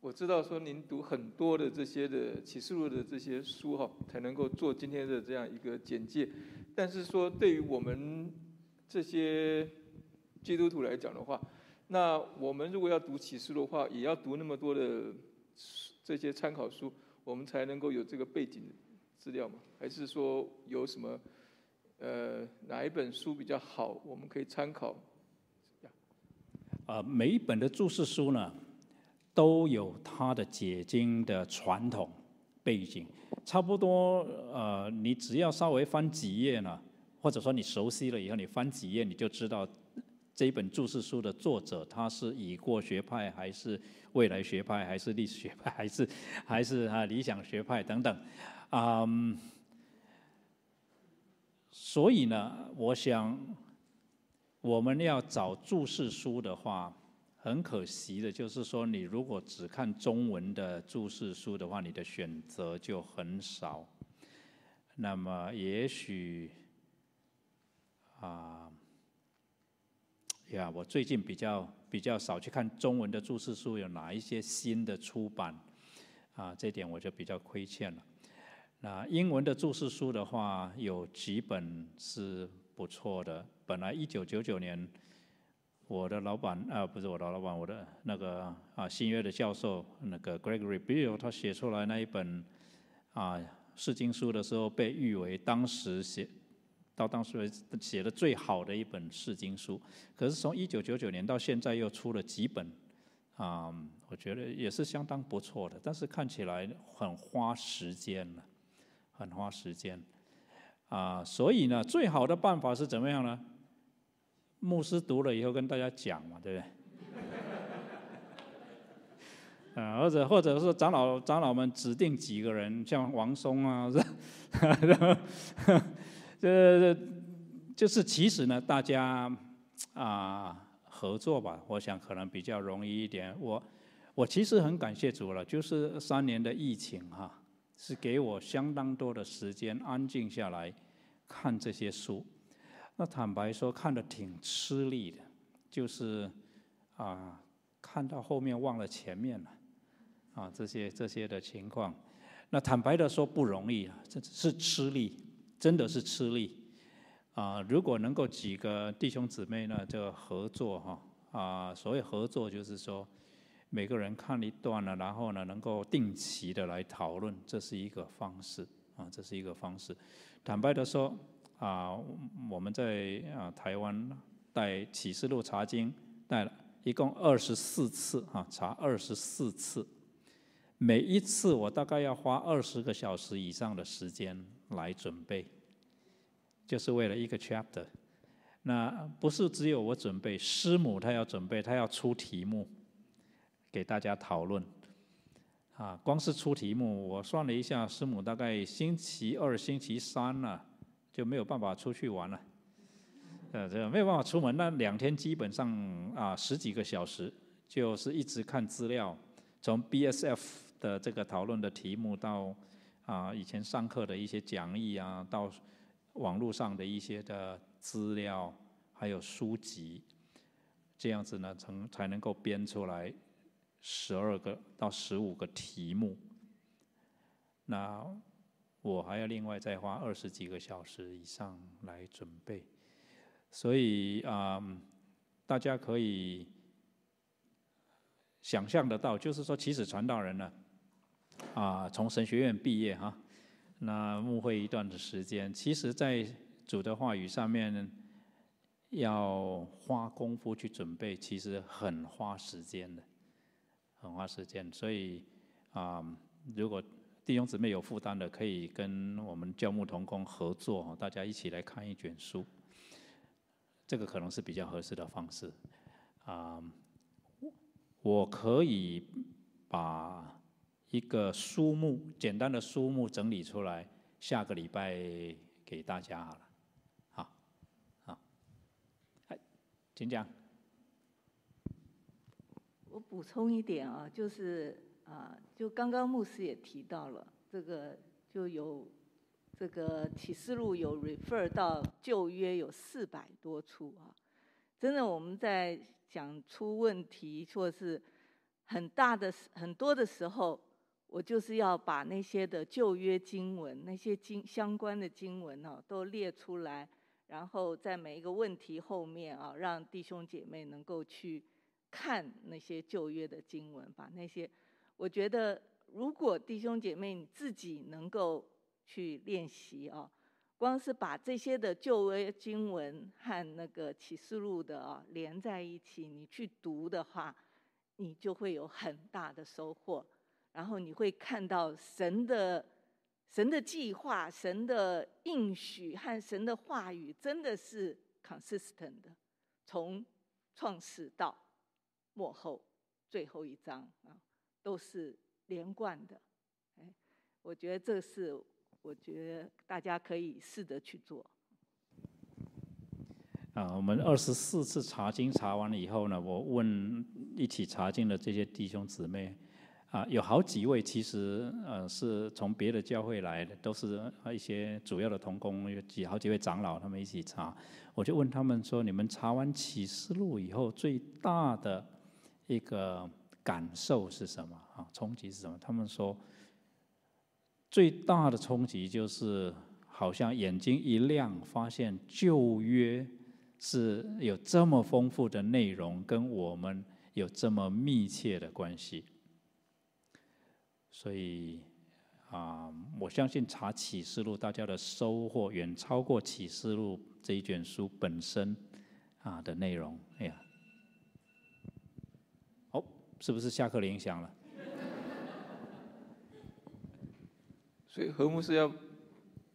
我知道说您读很多的这些的启示录的这些书哈，才能够做今天的这样一个简介。但是说对于我们这些基督徒来讲的话，那我们如果要读启示的话，也要读那么多的这些参考书，我们才能够有这个背景资料吗？还是说有什么呃哪一本书比较好，我们可以参考？啊，每一本的注释书呢，都有它的解经的传统背景，差不多呃，你只要稍微翻几页呢，或者说你熟悉了以后，你翻几页你就知道。这一本注释书的作者，他是已过学派，还是未来学派，还是历史学派，还是还是啊理想学派等等，啊，所以呢，我想我们要找注释书的话，很可惜的就是说，你如果只看中文的注释书的话，你的选择就很少。那么也许啊。呀，我最近比较比较少去看中文的注释书，有哪一些新的出版？啊，这点我就比较亏欠了。那英文的注释书的话，有几本是不错的。本来一九九九年，我的老板啊，不是我的老板，我的那个啊新约的教授那个 Gregory Bill，他写出来那一本啊释经书的时候，被誉为当时写。到当时写的最好的一本释经书，可是从一九九九年到现在又出了几本，啊，我觉得也是相当不错的，但是看起来很花时间了，很花时间，啊，所以呢，最好的办法是怎么样呢？牧师读了以后跟大家讲嘛，对不对？啊，或者或者是长老长老们指定几个人，像王松啊，是吧？这就是其实呢，大家啊合作吧，我想可能比较容易一点。我我其实很感谢主了，就是三年的疫情哈，是给我相当多的时间安静下来看这些书。那坦白说，看的挺吃力的，就是啊看到后面忘了前面了啊这些这些的情况。那坦白的说不容易啊，这是吃力。真的是吃力啊！如果能够几个弟兄姊妹呢，就合作哈啊，所谓合作就是说，每个人看一段呢，然后呢，能够定期的来讨论，这是一个方式啊，这是一个方式。坦白的说，啊，我们在啊台湾带启示录查经带了一共二十四次啊，查二十四次，每一次我大概要花二十个小时以上的时间来准备，就是为了一个 chapter。那不是只有我准备，师母她要准备，她要出题目给大家讨论。啊，光是出题目，我算了一下，师母大概星期二、星期三呢就没有办法出去玩了，呃，这没有办法出门。那两天基本上啊十几个小时，就是一直看资料，从 BSF 的这个讨论的题目到啊以前上课的一些讲义啊，到网络上的一些的资料，还有书籍，这样子呢，才才能够编出来。十二个到十五个题目，那我还要另外再花二十几个小时以上来准备，所以啊，大家可以想象得到，就是说，其实传道人呢，啊从神学院毕业哈，那牧会一段的时间，其实在主的话语上面要花功夫去准备，其实很花时间的。很花时间，所以啊，如果弟兄姊妹有负担的，可以跟我们教牧同工合作，大家一起来看一卷书，这个可能是比较合适的方式。啊，我可以把一个书目简单的书目整理出来，下个礼拜给大家好了。好，好，哎，请讲。我补充一点啊，就是啊，就刚刚牧师也提到了，这个就有这个启示录有 refer 到旧约有四百多处啊，真的我们在讲出问题或是很大的很多的时候，我就是要把那些的旧约经文那些经相关的经文啊都列出来，然后在每一个问题后面啊，让弟兄姐妹能够去。看那些旧约的经文，把那些，我觉得如果弟兄姐妹你自己能够去练习啊，光是把这些的旧约经文和那个启示录的啊连在一起，你去读的话，你就会有很大的收获。然后你会看到神的神的计划、神的应许和神的话语真的是 consistent 的，从创始到。幕后最后一章啊，都是连贯的，哎，我觉得这是我觉得大家可以试着去做。啊，我们二十四次查经查完了以后呢，我问一起查经的这些弟兄姊妹，啊，有好几位其实呃是从别的教会来的，都是一些主要的同工，有几好几位长老他们一起查，我就问他们说：你们查完启示录以后最大的？一个感受是什么啊？冲击是什么？他们说，最大的冲击就是好像眼睛一亮，发现旧约是有这么丰富的内容，跟我们有这么密切的关系。所以啊，我相信查启示录，大家的收获远超过启示录这一卷书本身啊的内容。哎呀。哦是不是下课铃响了？所以何牧师要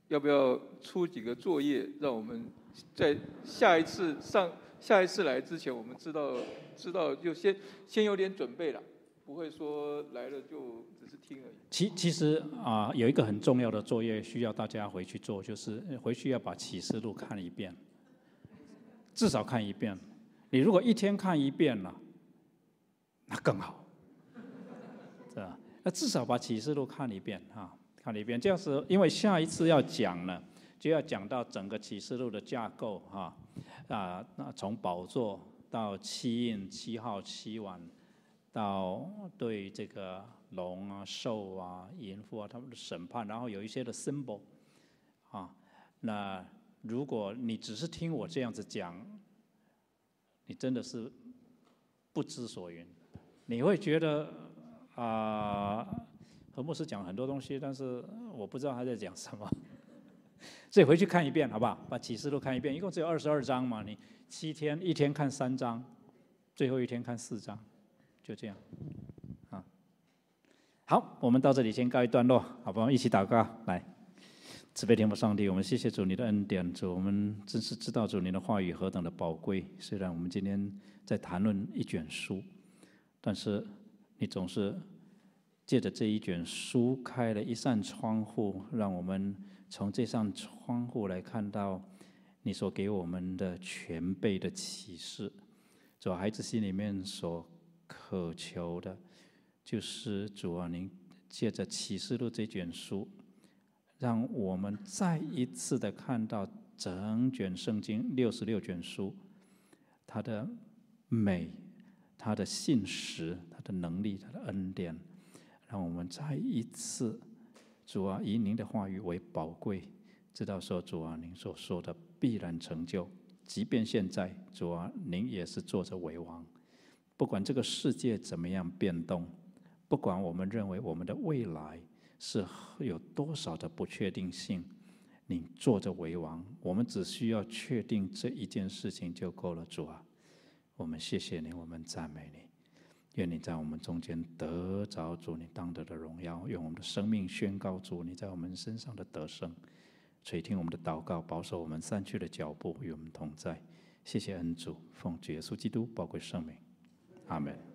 要不要出几个作业，让我们在下一次上下一次来之前，我们知道知道就先先有点准备了，不会说来了就只是听而已。其其实啊，有一个很重要的作业需要大家回去做，就是回去要把启示录看一遍，至少看一遍。你如果一天看一遍了。那更好，是吧？那至少把启示录看一遍啊，看一遍。这样是因为下一次要讲呢，就要讲到整个启示录的架构哈啊，那从宝座到七印、七号、七碗，到对这个龙啊、兽啊、淫妇啊他们的审判，然后有一些的 symbol 啊。那如果你只是听我这样子讲，你真的是不知所云。你会觉得啊，何牧师讲很多东西，但是我不知道他在讲什么。所以回去看一遍，好不好？把启示录看一遍，一共只有二十二章嘛，你七天一天看三章，最后一天看四章，就这样，啊。好，我们到这里先告一段落，好不好？一起祷告，来，慈悲天父上帝，我们谢谢主你的恩典，主我们真是知道主你的话语何等的宝贵。虽然我们今天在谈论一卷书，但是你总是。借着这一卷书，开了一扇窗户，让我们从这扇窗户来看到你所给我们的全备的启示。主孩子心里面所渴求的，就是主啊，您借着启示录这卷书，让我们再一次的看到整卷圣经六十六卷书，它的美、它的信实、它的能力、它的恩典。让我们再一次，主啊，以您的话语为宝贵，知道说主啊，您所说的必然成就。即便现在，主啊，您也是坐着为王。不管这个世界怎么样变动，不管我们认为我们的未来是有多少的不确定性，你坐着为王，我们只需要确定这一件事情就够了。主啊，我们谢谢你，我们赞美你。愿你在我们中间得着主你当得的荣耀，用我们的生命宣告主你在我们身上的得胜，垂听我们的祷告，保守我们散去的脚步与我们同在。谢谢恩主，奉耶稣基督宝贵圣名，阿门。